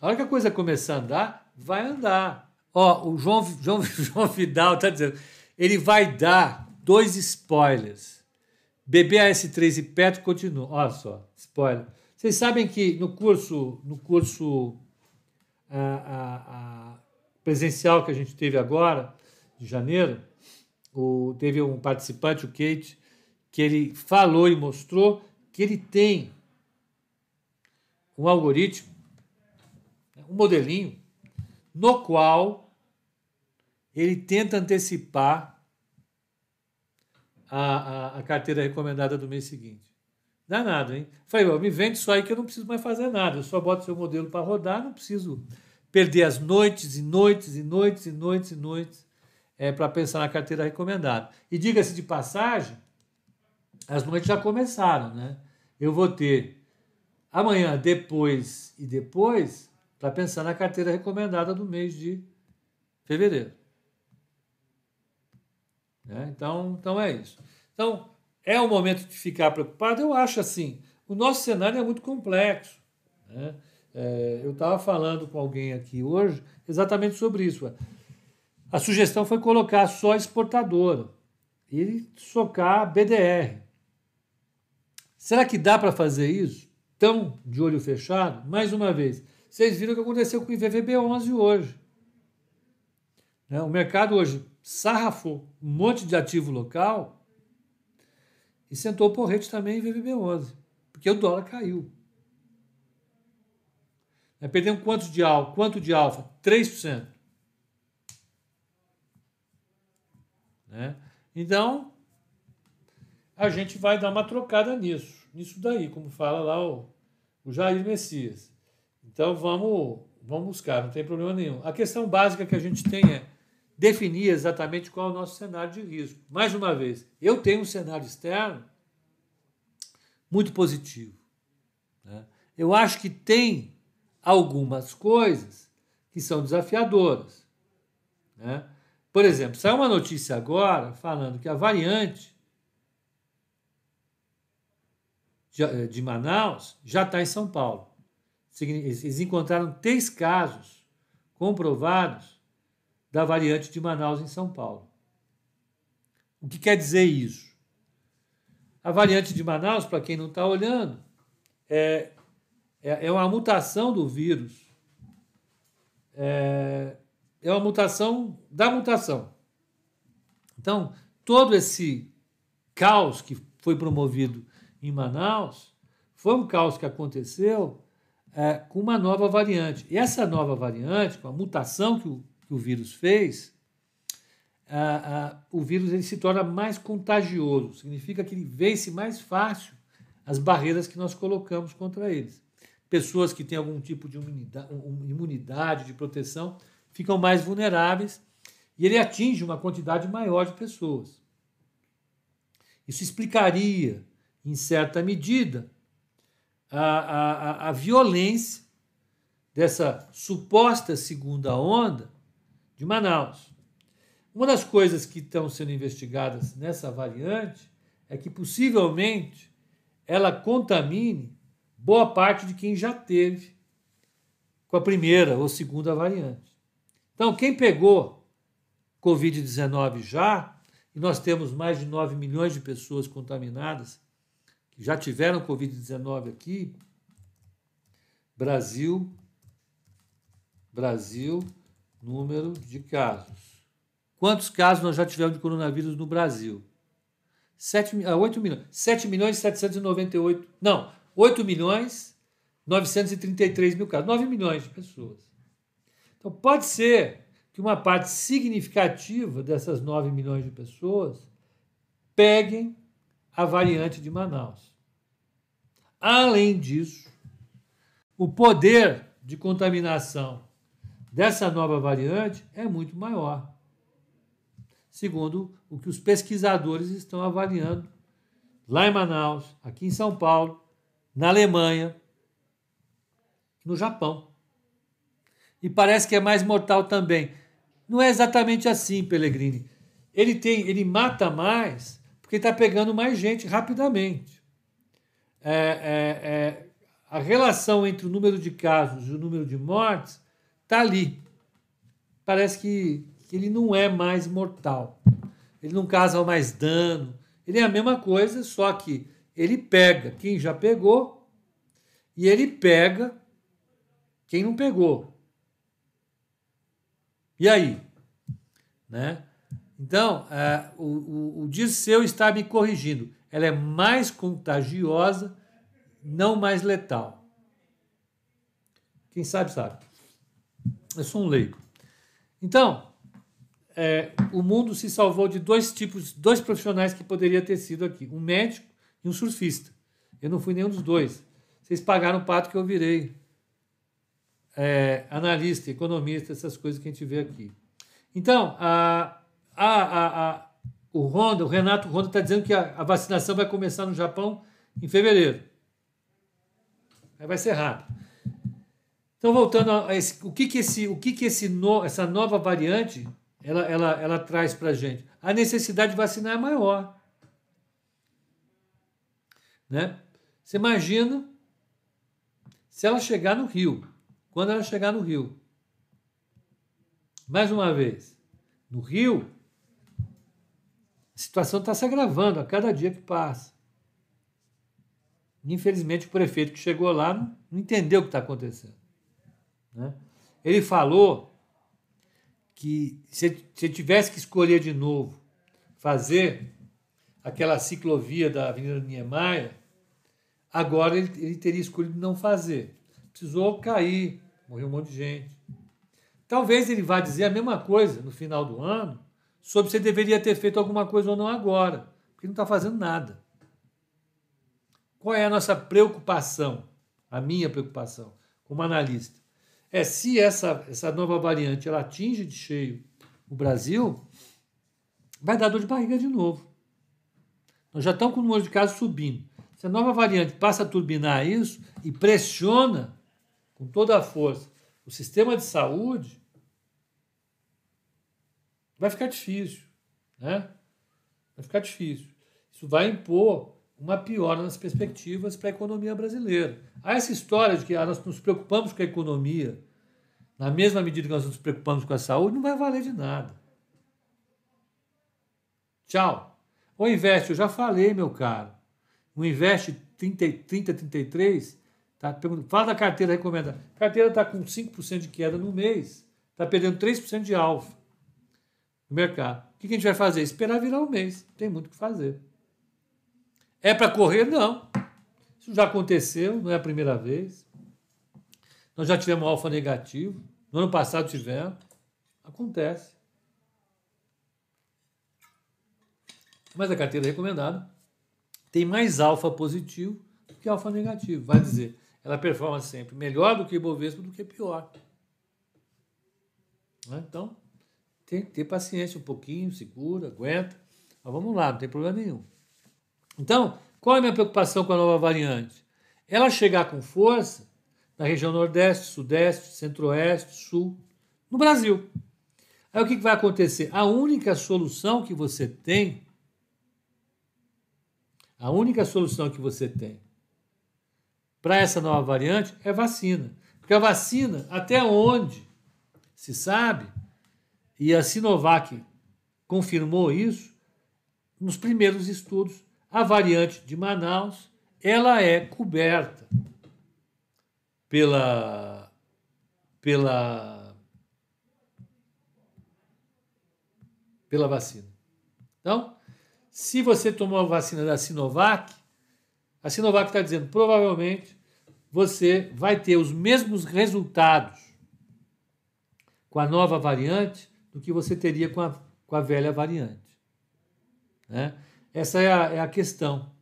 A hora que a coisa começar a andar, vai andar. Ó, o João, João, João Vidal está dizendo ele vai dar dois spoilers. BBAS3 e Petro continuam. Olha só, spoiler. Vocês sabem que no curso, no curso a, a, a presencial que a gente teve agora, de janeiro, o, teve um participante, o Kate, que ele falou e mostrou que ele tem um algoritmo, um modelinho, no qual ele tenta antecipar a, a, a, carteira recomendada do mês seguinte. Danado, hein? Falei, me vende só aí que eu não preciso mais fazer nada. Eu só boto seu modelo para rodar, não preciso perder as noites e noites e noites e noites e noites é, para pensar na carteira recomendada. E diga-se de passagem, as noites já começaram, né? Eu vou ter amanhã, depois e depois para pensar na carteira recomendada do mês de fevereiro. Né? Então, então é isso. Então, é o momento de ficar preocupado? Eu acho assim. O nosso cenário é muito complexo. Né? É, eu estava falando com alguém aqui hoje exatamente sobre isso. A sugestão foi colocar só exportadora e socar BDR. Será que dá para fazer isso? Tão de olho fechado? Mais uma vez, vocês viram o que aconteceu com o IVVB11 hoje. Né? O mercado hoje sarrafou um monte de ativo local e sentou o porrete também em VVB11, porque o dólar caiu. Nós perdemos quanto de alfa? Quanto de alfa? 3%. Né? Então, a gente vai dar uma trocada nisso, nisso daí, como fala lá o, o Jair Messias. Então, vamos, vamos buscar, não tem problema nenhum. A questão básica que a gente tem é definir exatamente qual é o nosso cenário de risco. Mais uma vez, eu tenho um cenário externo muito positivo. Né? Eu acho que tem algumas coisas que são desafiadoras. Né? Por exemplo, saiu uma notícia agora falando que a variante de, de Manaus já está em São Paulo. Eles encontraram três casos comprovados da variante de Manaus em São Paulo. O que quer dizer isso? A variante de Manaus, para quem não está olhando, é, é, é, uma mutação do vírus. É, é uma mutação da mutação. Então, todo esse caos que foi promovido em Manaus foi um caos que aconteceu é, com uma nova variante. E essa nova variante, com a mutação que o que o vírus fez, o vírus ele se torna mais contagioso, significa que ele vence mais fácil as barreiras que nós colocamos contra eles. Pessoas que têm algum tipo de imunidade, imunidade de proteção ficam mais vulneráveis e ele atinge uma quantidade maior de pessoas. Isso explicaria, em certa medida, a, a, a violência dessa suposta segunda onda de Manaus. Uma das coisas que estão sendo investigadas nessa variante é que possivelmente ela contamine boa parte de quem já teve com a primeira ou segunda variante. Então, quem pegou Covid-19 já, e nós temos mais de 9 milhões de pessoas contaminadas que já tiveram Covid-19 aqui, Brasil, Brasil, número de casos. Quantos casos nós já tivemos de coronavírus no Brasil? 7, 8 milhões. 7 milhões e 798. Não, 8 milhões 933 mil casos. 9 milhões de pessoas. Então pode ser que uma parte significativa dessas 9 milhões de pessoas peguem a variante de Manaus. Além disso, o poder de contaminação dessa nova variante é muito maior, segundo o que os pesquisadores estão avaliando lá em Manaus, aqui em São Paulo, na Alemanha, no Japão. E parece que é mais mortal também. Não é exatamente assim, Pellegrini. Ele tem, ele mata mais porque está pegando mais gente rapidamente. É, é, é, a relação entre o número de casos e o número de mortes está ali. Parece que, que ele não é mais mortal. Ele não causa mais dano. Ele é a mesma coisa, só que ele pega quem já pegou e ele pega quem não pegou. E aí? Né? Então, é, o, o, o Dirceu está me corrigindo. Ela é mais contagiosa, não mais letal. Quem sabe, sabe. Eu sou um leigo. Então, é, o mundo se salvou de dois tipos, dois profissionais que poderia ter sido aqui: um médico e um surfista. Eu não fui nenhum dos dois. Vocês pagaram o pato que eu virei é, analista, economista, essas coisas que a gente vê aqui. Então, a, a, a, o Honda, o Renato Honda está dizendo que a, a, vacinação vai começar no Japão em fevereiro. Aí vai ser rápido. Então, voltando a esse, o que que, esse, o que que esse no, essa nova variante ela, ela, ela traz para a gente? A necessidade de vacinar é maior. Né? Você imagina se ela chegar no Rio, quando ela chegar no Rio. Mais uma vez, no Rio, a situação está se agravando a cada dia que passa. Infelizmente, o prefeito que chegou lá não, não entendeu o que está acontecendo. Né? Ele falou que se, se tivesse que escolher de novo fazer aquela ciclovia da Avenida Niemeyer, agora ele, ele teria escolhido não fazer. Precisou cair morreu um monte de gente. Talvez ele vá dizer a mesma coisa no final do ano sobre se deveria ter feito alguma coisa ou não agora, porque não está fazendo nada. Qual é a nossa preocupação, a minha preocupação, como analista? É se essa, essa nova variante ela atinge de cheio o Brasil, vai dar dor de barriga de novo. Nós já estamos com o número de casos subindo. Se a nova variante passa a turbinar isso e pressiona com toda a força o sistema de saúde, vai ficar difícil. Né? Vai ficar difícil. Isso vai impor uma piora nas perspectivas para a economia brasileira. Há essa história de que ah, nós nos preocupamos com a economia, na mesma medida que nós nos preocupamos com a saúde, não vai valer de nada. Tchau. O investe, eu já falei, meu caro. O investe 30, 30 33 Tá? Fala da carteira recomendada. A carteira está com 5% de queda no mês, está perdendo 3% de alfa no mercado. O que a gente vai fazer? Esperar virar o mês. Tem muito o que fazer. É para correr? Não. Isso já aconteceu, não é a primeira vez. Nós já tivemos alfa negativo. No ano passado tivemos. Acontece. Mas a carteira recomendada tem mais alfa positivo do que alfa negativo. Vai dizer, ela performa sempre melhor do que Ibovespa do que pior. Né? Então, tem que ter paciência um pouquinho, segura, aguenta. Mas vamos lá, não tem problema nenhum. Então, qual é a minha preocupação com a nova variante? Ela chegar com força na região Nordeste, Sudeste, Centro-Oeste, Sul, no Brasil. Aí o que vai acontecer? A única solução que você tem, a única solução que você tem para essa nova variante é vacina. Porque a vacina, até onde se sabe, e a Sinovac confirmou isso, nos primeiros estudos, a variante de Manaus, ela é coberta pela pela pela vacina. Então, se você tomou a vacina da Sinovac, a Sinovac está dizendo provavelmente você vai ter os mesmos resultados com a nova variante do que você teria com a, com a velha variante. Né? Essa é a, é a questão.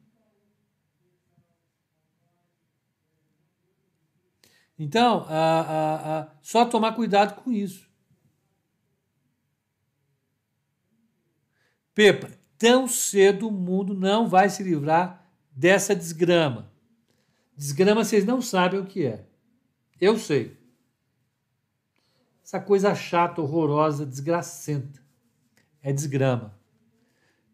Então, a, a, só tomar cuidado com isso. Pepa, tão cedo o mundo não vai se livrar dessa desgrama. Desgrama vocês não sabem o que é. Eu sei. Essa coisa chata, horrorosa, desgracenta. É desgrama.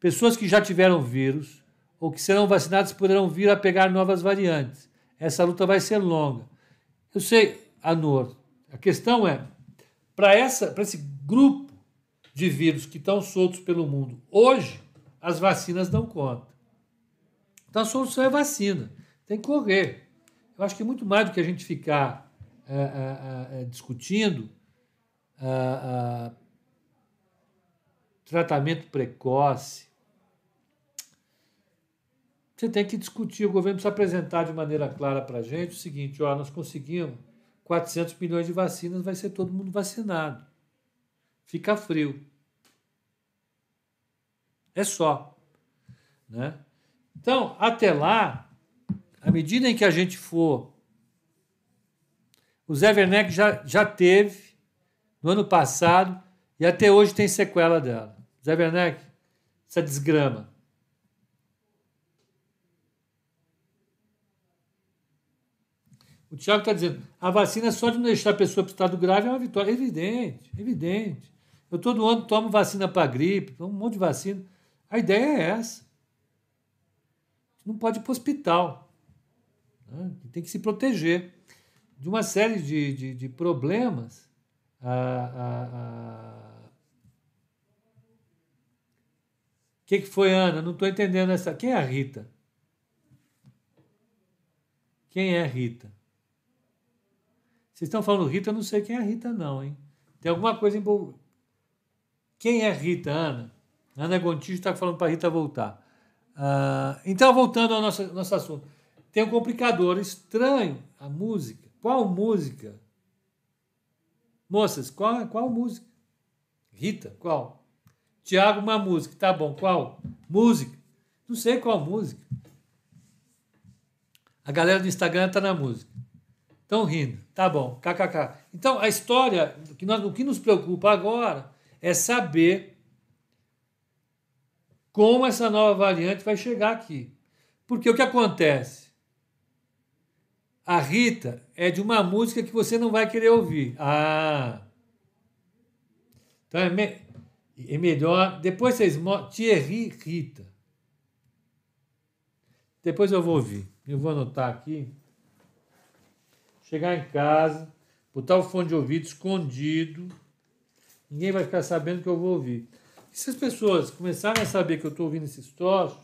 Pessoas que já tiveram vírus ou que serão vacinadas poderão vir a pegar novas variantes. Essa luta vai ser longa. Eu sei, Anor, a questão é, para esse grupo de vírus que estão soltos pelo mundo, hoje, as vacinas dão conta. Então a solução é vacina. Tem que correr. Eu acho que muito mais do que a gente ficar é, é, é, discutindo tratamento precoce, você tem que discutir, o governo precisa apresentar de maneira clara para a gente o seguinte, ó, nós conseguimos 400 milhões de vacinas, vai ser todo mundo vacinado. Fica frio. É só. Né? Então, até lá, à medida em que a gente for. O Zé Werneck já, já teve no ano passado e até hoje tem sequela dela. Zé Werneck, essa desgrama. O Tiago está dizendo, a vacina só de não deixar a pessoa para estado grave é uma vitória. Evidente, evidente. Eu todo ano tomo vacina para gripe, um monte de vacina. A ideia é essa. Não pode ir para o hospital. Né? Tem que se proteger de uma série de, de, de problemas. O que, que foi, Ana? Não estou entendendo essa. Quem é a Rita? Quem é a Rita? Vocês estão falando Rita, eu não sei quem é a Rita, não, hein? Tem alguma coisa envolvida. Quem é Rita, Ana? Ana Gontijo está falando para a Rita voltar. Uh, então, voltando ao nosso, nosso assunto. Tem um complicador estranho, a música. Qual música? Moças, qual, qual música? Rita, qual? Tiago, uma música. Tá bom, qual? Música. Não sei qual música. A galera do Instagram está na música. Estão rindo. Tá bom, kkk. Então, a história, o que, nós, o que nos preocupa agora é saber como essa nova variante vai chegar aqui. Porque o que acontece? A Rita é de uma música que você não vai querer ouvir. Ah! Então é, me, é melhor. Depois vocês. Thierry Rita. Depois eu vou ouvir. Eu vou anotar aqui chegar em casa, botar o fone de ouvido escondido, ninguém vai ficar sabendo que eu vou ouvir. Se as pessoas começarem a saber que eu estou ouvindo esses troços,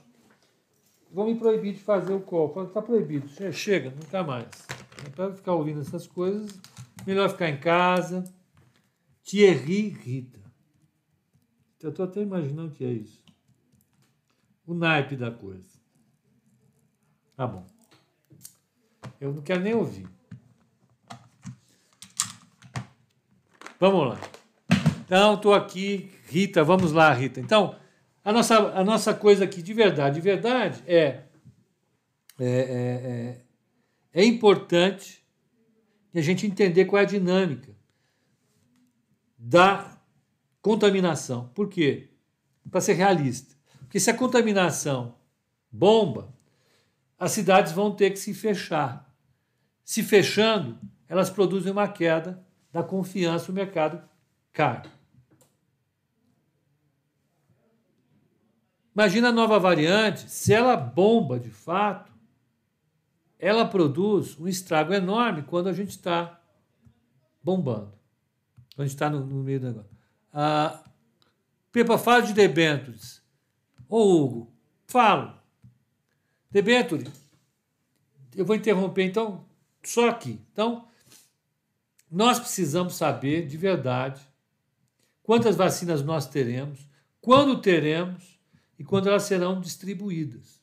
vão me proibir de fazer o. Falo, está proibido, chega, nunca mais. Para ficar ouvindo essas coisas, melhor ficar em casa. Thierry Rita. Eu estou até imaginando o que é isso. O naipe da coisa. Tá bom. Eu não quero nem ouvir. Vamos lá. Então, estou aqui. Rita, vamos lá, Rita. Então, a nossa, a nossa coisa aqui de verdade, de verdade é, é, é, é, é importante a gente entender qual é a dinâmica da contaminação. Por quê? Para ser realista. Porque se a contaminação bomba, as cidades vão ter que se fechar. Se fechando, elas produzem uma queda da confiança, o mercado cai. Imagina a nova variante, se ela bomba de fato, ela produz um estrago enorme quando a gente está bombando. Quando a gente está no, no, meio do negócio. Ah, Pepa, fala de debêntures. Ô Hugo, falo. Debenture, eu vou interromper então só aqui. Então, nós precisamos saber de verdade quantas vacinas nós teremos, quando teremos e quando elas serão distribuídas.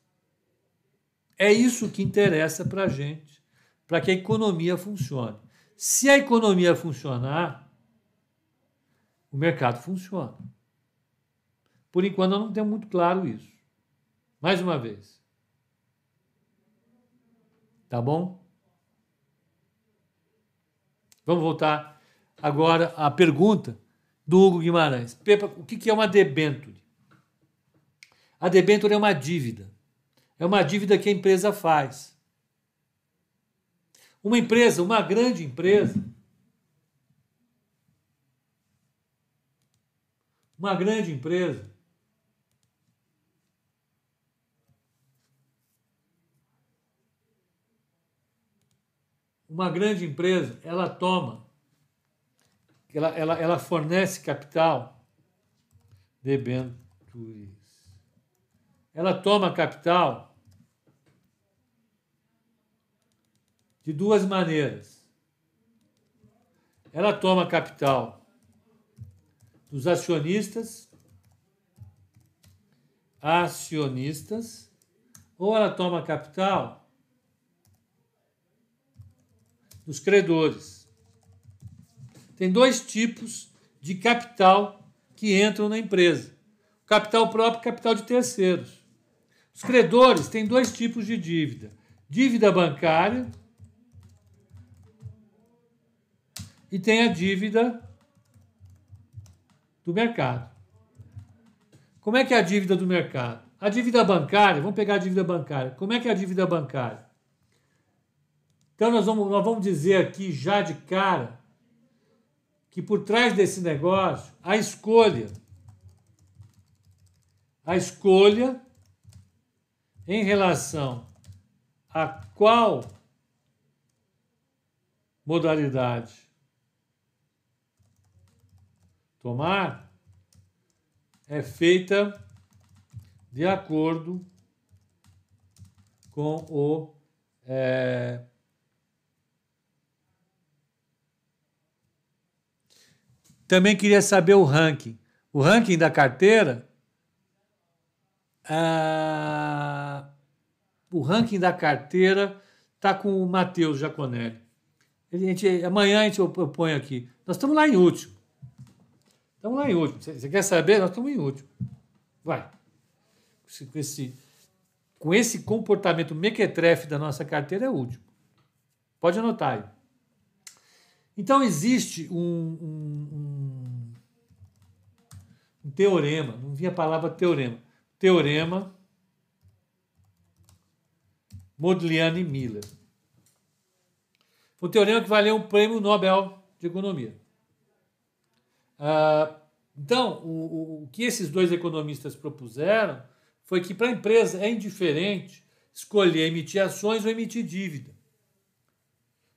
É isso que interessa para a gente, para que a economia funcione. Se a economia funcionar, o mercado funciona. Por enquanto, eu não tenho muito claro isso. Mais uma vez. Tá bom? Vamos voltar agora à pergunta do Hugo Guimarães. Pepa, o que é uma debênture? A debênture é uma dívida. É uma dívida que a empresa faz. Uma empresa, uma grande empresa, uma grande empresa, uma grande empresa, ela toma, ela, ela, ela fornece capital, debentures. Ela toma capital de duas maneiras. Ela toma capital dos acionistas, acionistas, ou ela toma capital dos credores. Tem dois tipos de capital que entram na empresa: capital próprio e capital de terceiros. Os credores têm dois tipos de dívida: dívida bancária e tem a dívida do mercado. Como é que é a dívida do mercado? A dívida bancária, vamos pegar a dívida bancária. Como é que é a dívida bancária? Então nós vamos, nós vamos dizer aqui já de cara que por trás desse negócio a escolha a escolha em relação a qual modalidade tomar é feita de acordo com o é, Também queria saber o ranking. O ranking da carteira. Ah, o ranking da carteira está com o Matheus Jaconelli. A gente, amanhã a gente ponho aqui. Nós estamos lá em último. Estamos lá em último. Você quer saber? Nós estamos em último. Vai. Com esse, com esse comportamento mequetrefe da nossa carteira é último. Pode anotar aí. Então existe um, um, um, um teorema, não vi a palavra teorema, teorema Modigliani Miller. Um teorema que valeu um prêmio Nobel de Economia. Ah, então, o, o, que esses dois economistas propuseram foi que para a empresa é indiferente escolher emitir ações ou emitir dívida.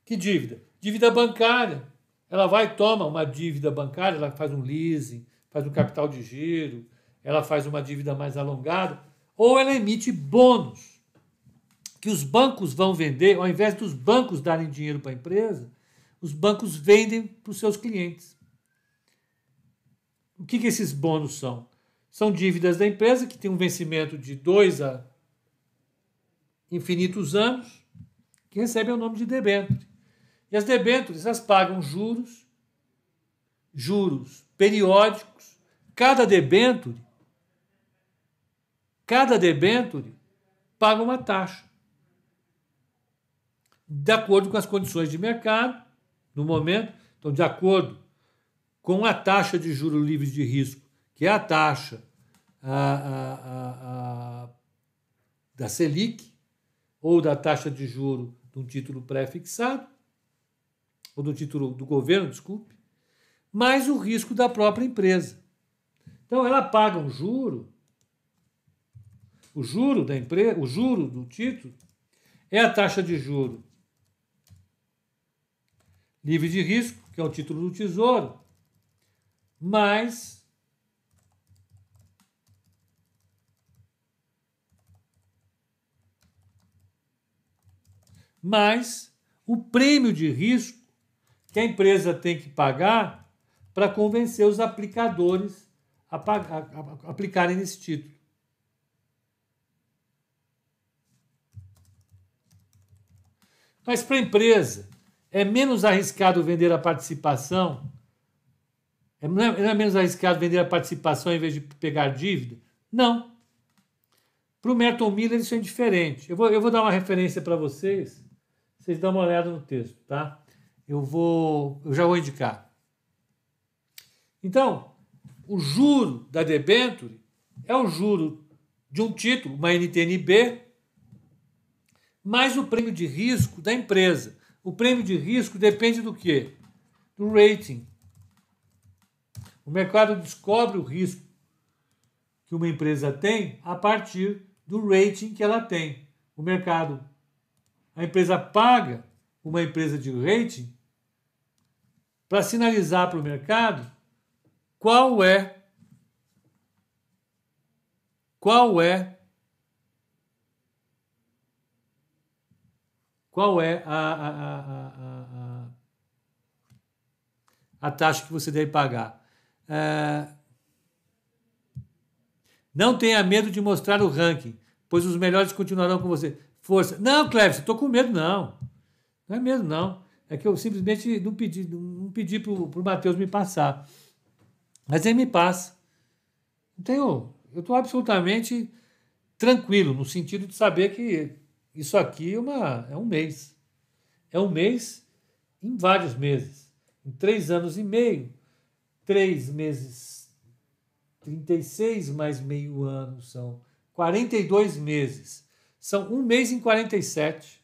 Que dívida? Dívida bancária. Ela vai e toma uma dívida bancária, ela faz um leasing, faz um capital de giro, ela faz uma dívida mais alongada, ou ela emite bônus que os bancos vão vender, ao invés dos bancos darem dinheiro para a empresa, os bancos vendem para os seus clientes. O que, que esses bônus são? São dívidas da empresa que tem um vencimento de dois a infinitos anos, que recebem o nome de debênture. E as debêntures, elas pagam juros, juros periódicos. Cada debênture cada debenture paga uma taxa. De acordo com as condições de mercado, no momento, então, de acordo com a taxa de juro livre de risco, que é a taxa a, a, a, da Selic, ou da taxa de juro de um título pré-fixado, ou do título do governo, desculpe, mais o risco da própria empresa. Então ela paga um juro, o juro da empresa, o juro do título é a taxa de juro livre de risco, que é o título do Tesouro, mais mais o prêmio de risco que a empresa tem que pagar para convencer os aplicadores a, pagar, a, aplicarem nesse título. Mas para a empresa é menos arriscado vender a participação? É, não é, é menos arriscado vender a participação em vez de pegar dívida? Não. Para o Merton Miller isso é diferente. Eu vou, eu vou dar uma referência para vocês, vocês dão uma olhada no texto, tá? eu vou, eu já vou indicar. Então, o juro da debenture é o juro de um título, uma NTNB, mais o prêmio de risco da empresa. O prêmio de risco depende do quê? Do rating. O mercado descobre o risco que uma empresa tem a partir do rating que ela tem. O mercado, a empresa paga uma empresa de rating para sinalizar para o mercado qual é qual é qual é a, a, a, a, taxa que você deve pagar. É... Não tenha medo de mostrar o ranking, pois os melhores continuarão com você. Força. Não, Cleves, estou com medo, não. Não é medo, não. É que eu simplesmente não pedi, não pedi para o Matheus me passar. Mas ele me passa. Tenho, eu estou absolutamente tranquilo, no sentido de saber que isso aqui é, uma, é um mês. É um mês em vários meses. Em três anos e meio. Três meses, 36 mais meio ano são 42 meses. São um mês em 47.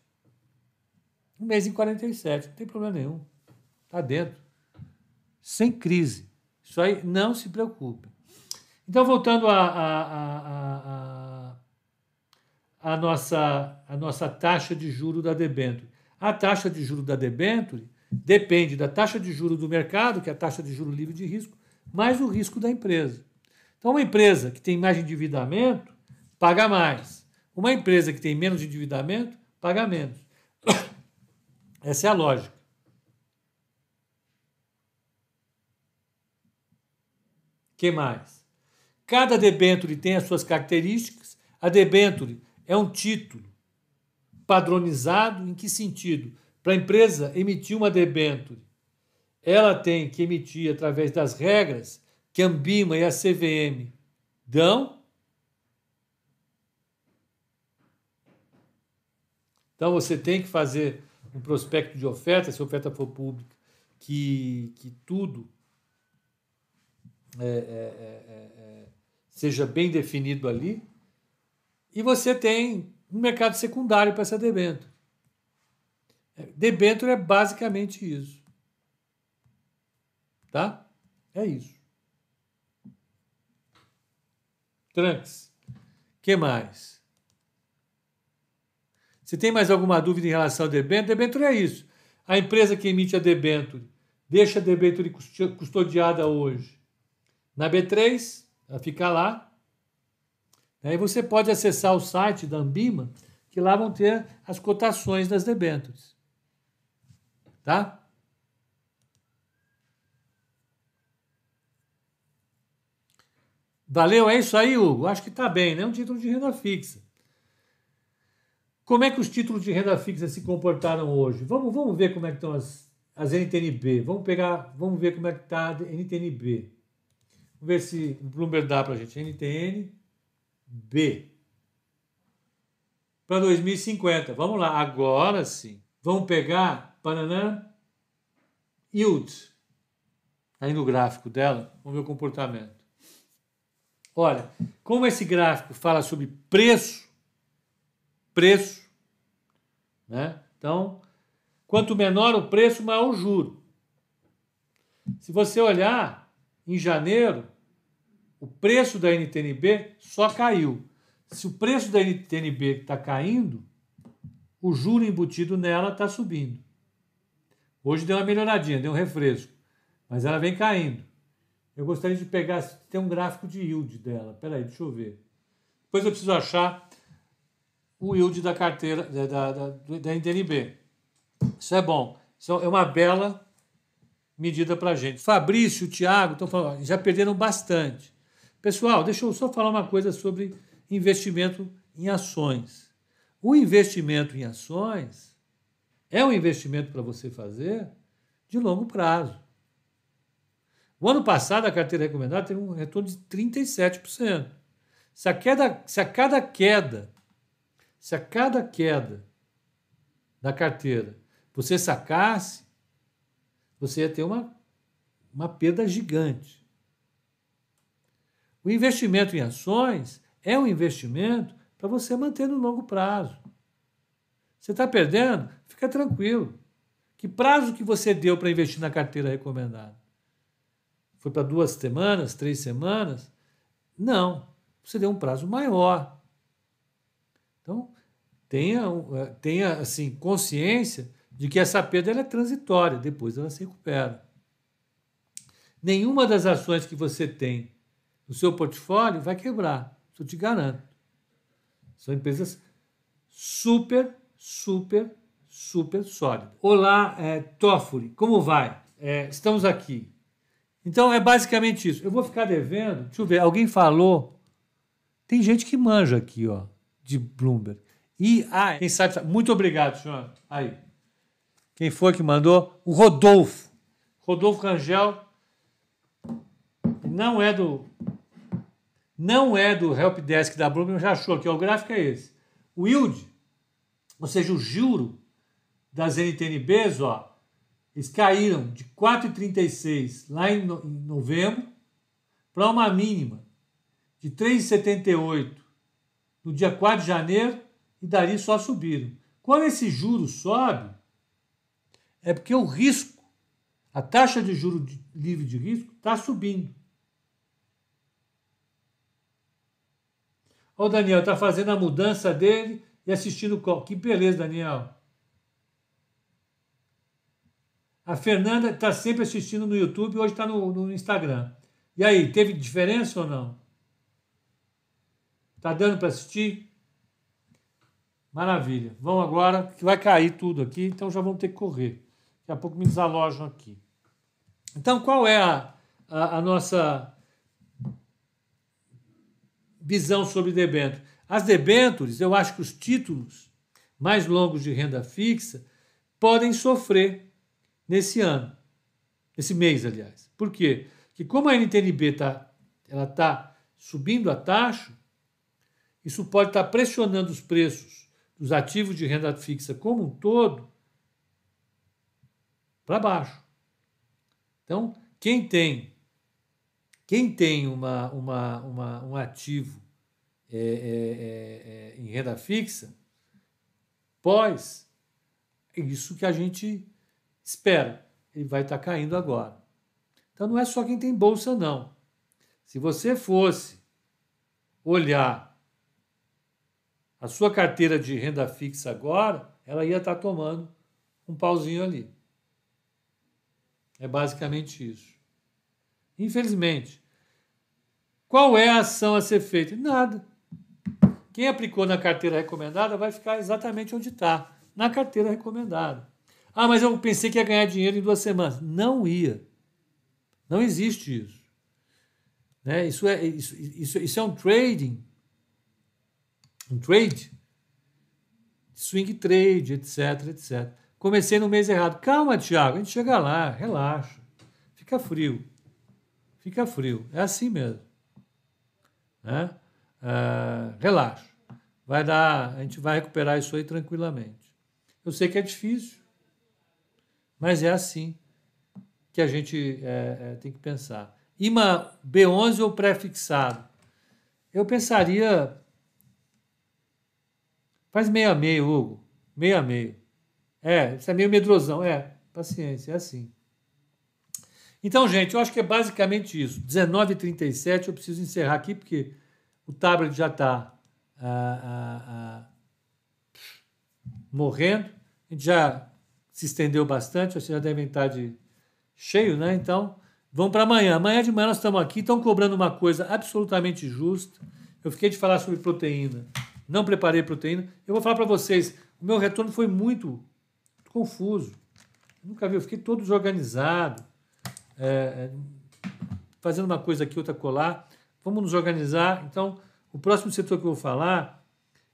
Um mês em 47, não tem problema nenhum. Está dentro. Sem crise. Isso aí não se preocupe. Então, voltando a, a, a, a, a, nossa, a nossa taxa de juro da debênture. A taxa de juro da debênture depende da taxa de juro do mercado, que é a taxa de juro livre de risco, mais o risco da empresa. Então, uma empresa que tem mais endividamento paga mais. Uma empresa que tem menos endividamento paga menos. Essa é a lógica. que mais? Cada debenture tem as suas características. A debenture é um título padronizado em que sentido? Para a empresa emitir uma debenture, ela tem que emitir através das regras que a Ambima e a CVM dão. Então você tem que fazer um prospecto de oferta, se a oferta for pública, que, que tudo é, é, é, é, seja bem definido ali. E você tem um mercado secundário para essa debênture. Debênture é basicamente isso. Tá? É isso. Tranques. que mais? Se tem mais alguma dúvida em relação ao debênture, debênture é isso. A empresa que emite a debênture deixa a debênture custodiada hoje na B3, ela fica lá. Aí você pode acessar o site da Ambima, que lá vão ter as cotações das debêntures. Tá? Valeu, é isso aí, Hugo. Acho que está bem, né? Um título de renda fixa. Como é que os títulos de renda fixa se comportaram hoje? Vamos, vamos ver como é que estão as, as NTNB. Vamos pegar, vamos ver como é que está a NTNB. Vamos ver se o Bloomberg dá para a gente. NTN B. Para 2050. Vamos lá, agora sim. Vamos pegar Paraná Yield. Aí no gráfico dela, o comportamento. Olha, como esse gráfico fala sobre preço, preço, né? Então, quanto menor o preço, maior o juro. Se você olhar, em janeiro, o preço da NTNB só caiu. Se o preço da NTNB está caindo, o juro embutido nela está subindo. Hoje deu uma melhoradinha, deu um refresco, mas ela vem caindo. Eu gostaria de pegar, tem um gráfico de yield dela. Peraí, deixa eu ver. Depois eu preciso achar o yield da carteira da, da, da, da NTNB. Isso é bom. Isso é uma bela medida para a gente. Fabrício, Thiago, estão falando, já perderam bastante. Pessoal, deixa eu só falar uma coisa sobre investimento em ações. O investimento em ações é um investimento para você fazer de longo prazo. O ano passado, a carteira recomendada teve um retorno de 37%. Se a, queda, se a cada queda, se a cada queda da carteira você sacasse, você ia ter uma, uma perda gigante. O investimento em ações é um investimento para você manter no longo prazo. Você está perdendo? Fica tranquilo. Que prazo que você deu para investir na carteira recomendada? Foi para duas semanas, três semanas? Não. Você deu um prazo maior. Então, tenha, eh, tenha assim, consciência de que essa perda é transitória, depois ela se recupera. Nenhuma das ações que você tem no seu portfólio vai quebrar, isso eu te garanto. São empresas super, super, super sólidas. Olá, é, Toffoli, como vai? É, estamos aqui. Então é basicamente isso. Eu vou ficar devendo. Deixa eu ver, alguém falou. Tem gente que manja aqui, ó, de Bloomberg. E, ah, quem sabe. Muito obrigado, senhor. Aí. Quem foi que mandou? O Rodolfo. Rodolfo Rangel. Não é do. Não é do helpdesk da Bloomberg, já achou que o gráfico é esse. O yield, ou seja, o juro das NTNBs, ó, eles caíram de 4,36 lá em novembro para uma mínima de 3,78 no dia 4 de janeiro e dali só subiram. Quando esse juro sobe, é porque o risco, a taxa de juro livre de risco, está subindo. Olha o Daniel, está fazendo a mudança dele e assistindo o Que beleza, Daniel. A Fernanda está sempre assistindo no YouTube, hoje está no, no Instagram. E aí, teve diferença ou não? Tá dando para assistir? Maravilha. Vamos agora, que vai cair tudo aqui, então já vamos ter que correr. Daqui a pouco me desalojam aqui. Então, qual é a, a, a nossa visão sobre debêntures? As debêntures, eu acho que os títulos mais longos de renda fixa podem sofrer nesse ano, nesse mês, aliás. Por quê? Porque como a NTNB está ela tá subindo a taxa, isso pode estar tá pressionando os preços dos ativos de renda fixa como um todo para baixo. Então, quem tem quem tem uma, uma, uma um ativo é, é, é, é em renda fixa, pós isso que a gente espera, ele vai estar tá caindo agora. Então não é só quem tem bolsa, não. Se você fosse olhar a sua carteira de renda fixa agora, ela ia estar tá tomando um pauzinho ali. É basicamente isso. Infelizmente. Qual é a ação a ser feita? Nada. Quem aplicou na carteira recomendada vai ficar exatamente onde está, na carteira recomendada. Ah, mas eu pensei que ia ganhar dinheiro em duas semanas. Não ia. Não existe isso. Né? Isso, é, isso, isso, isso é um trading. Um trade. Swing trade, etc, etc. Comecei no mês errado. Calma, Tiago, a gente chega lá, relaxa. Fica frio. Fica frio. É assim mesmo. Né? Uh, relaxa. Vai dar, a gente vai recuperar isso aí tranquilamente. Eu sei que é difícil, mas é assim que a gente é, é, tem que pensar. IMA B11 ou pré-fixado? Eu pensaria. Faz meio a meio, Hugo. Meio a meio. É, isso é meio medrosão. É, paciência, é assim. Então, gente, eu acho que é basicamente isso. 19h37, eu preciso encerrar aqui, porque o tablet já está ah, ah, ah, morrendo. A gente já se estendeu bastante, vocês já devem estar de cheio, né? Então, vamos para amanhã. Amanhã de manhã nós estamos aqui, estão cobrando uma coisa absolutamente justa. Eu fiquei de falar sobre proteína. Não preparei proteína. Eu vou falar para vocês, o meu retorno foi muito, muito confuso. nunca vi, eu fiquei todo desorganizado. É, é, fazendo uma coisa aqui, outra colar. Vamos nos organizar. Então, o próximo setor que eu vou falar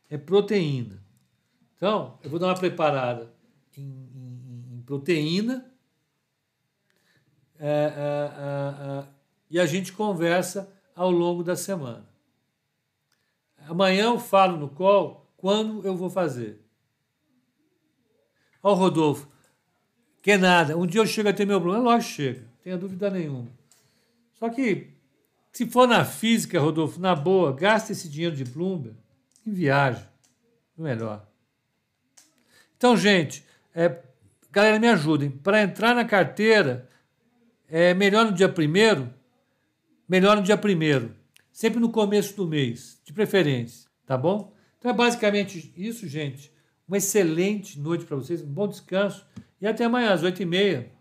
é proteína. Então, eu vou dar uma preparada em, em, em proteína é, é, é, é, e a gente conversa ao longo da semana. Amanhã eu falo no call quando eu vou fazer. Ó, Rodolfo, que nada, um dia eu chego a ter meu problema, lógico chega tenha dúvida nenhuma. Só que, se for na física, Rodolfo, na boa, gasta esse dinheiro de Bloomberg em viagem. Melhor. Então, gente, é, galera, me ajudem. Para entrar na carteira, é melhor no dia primeiro, melhor no dia primeiro. Sempre no começo do mês, de preferência, tá bom? Então é basicamente isso, gente. Uma excelente noite para vocês, um bom descanso e até amanhã às oito e meia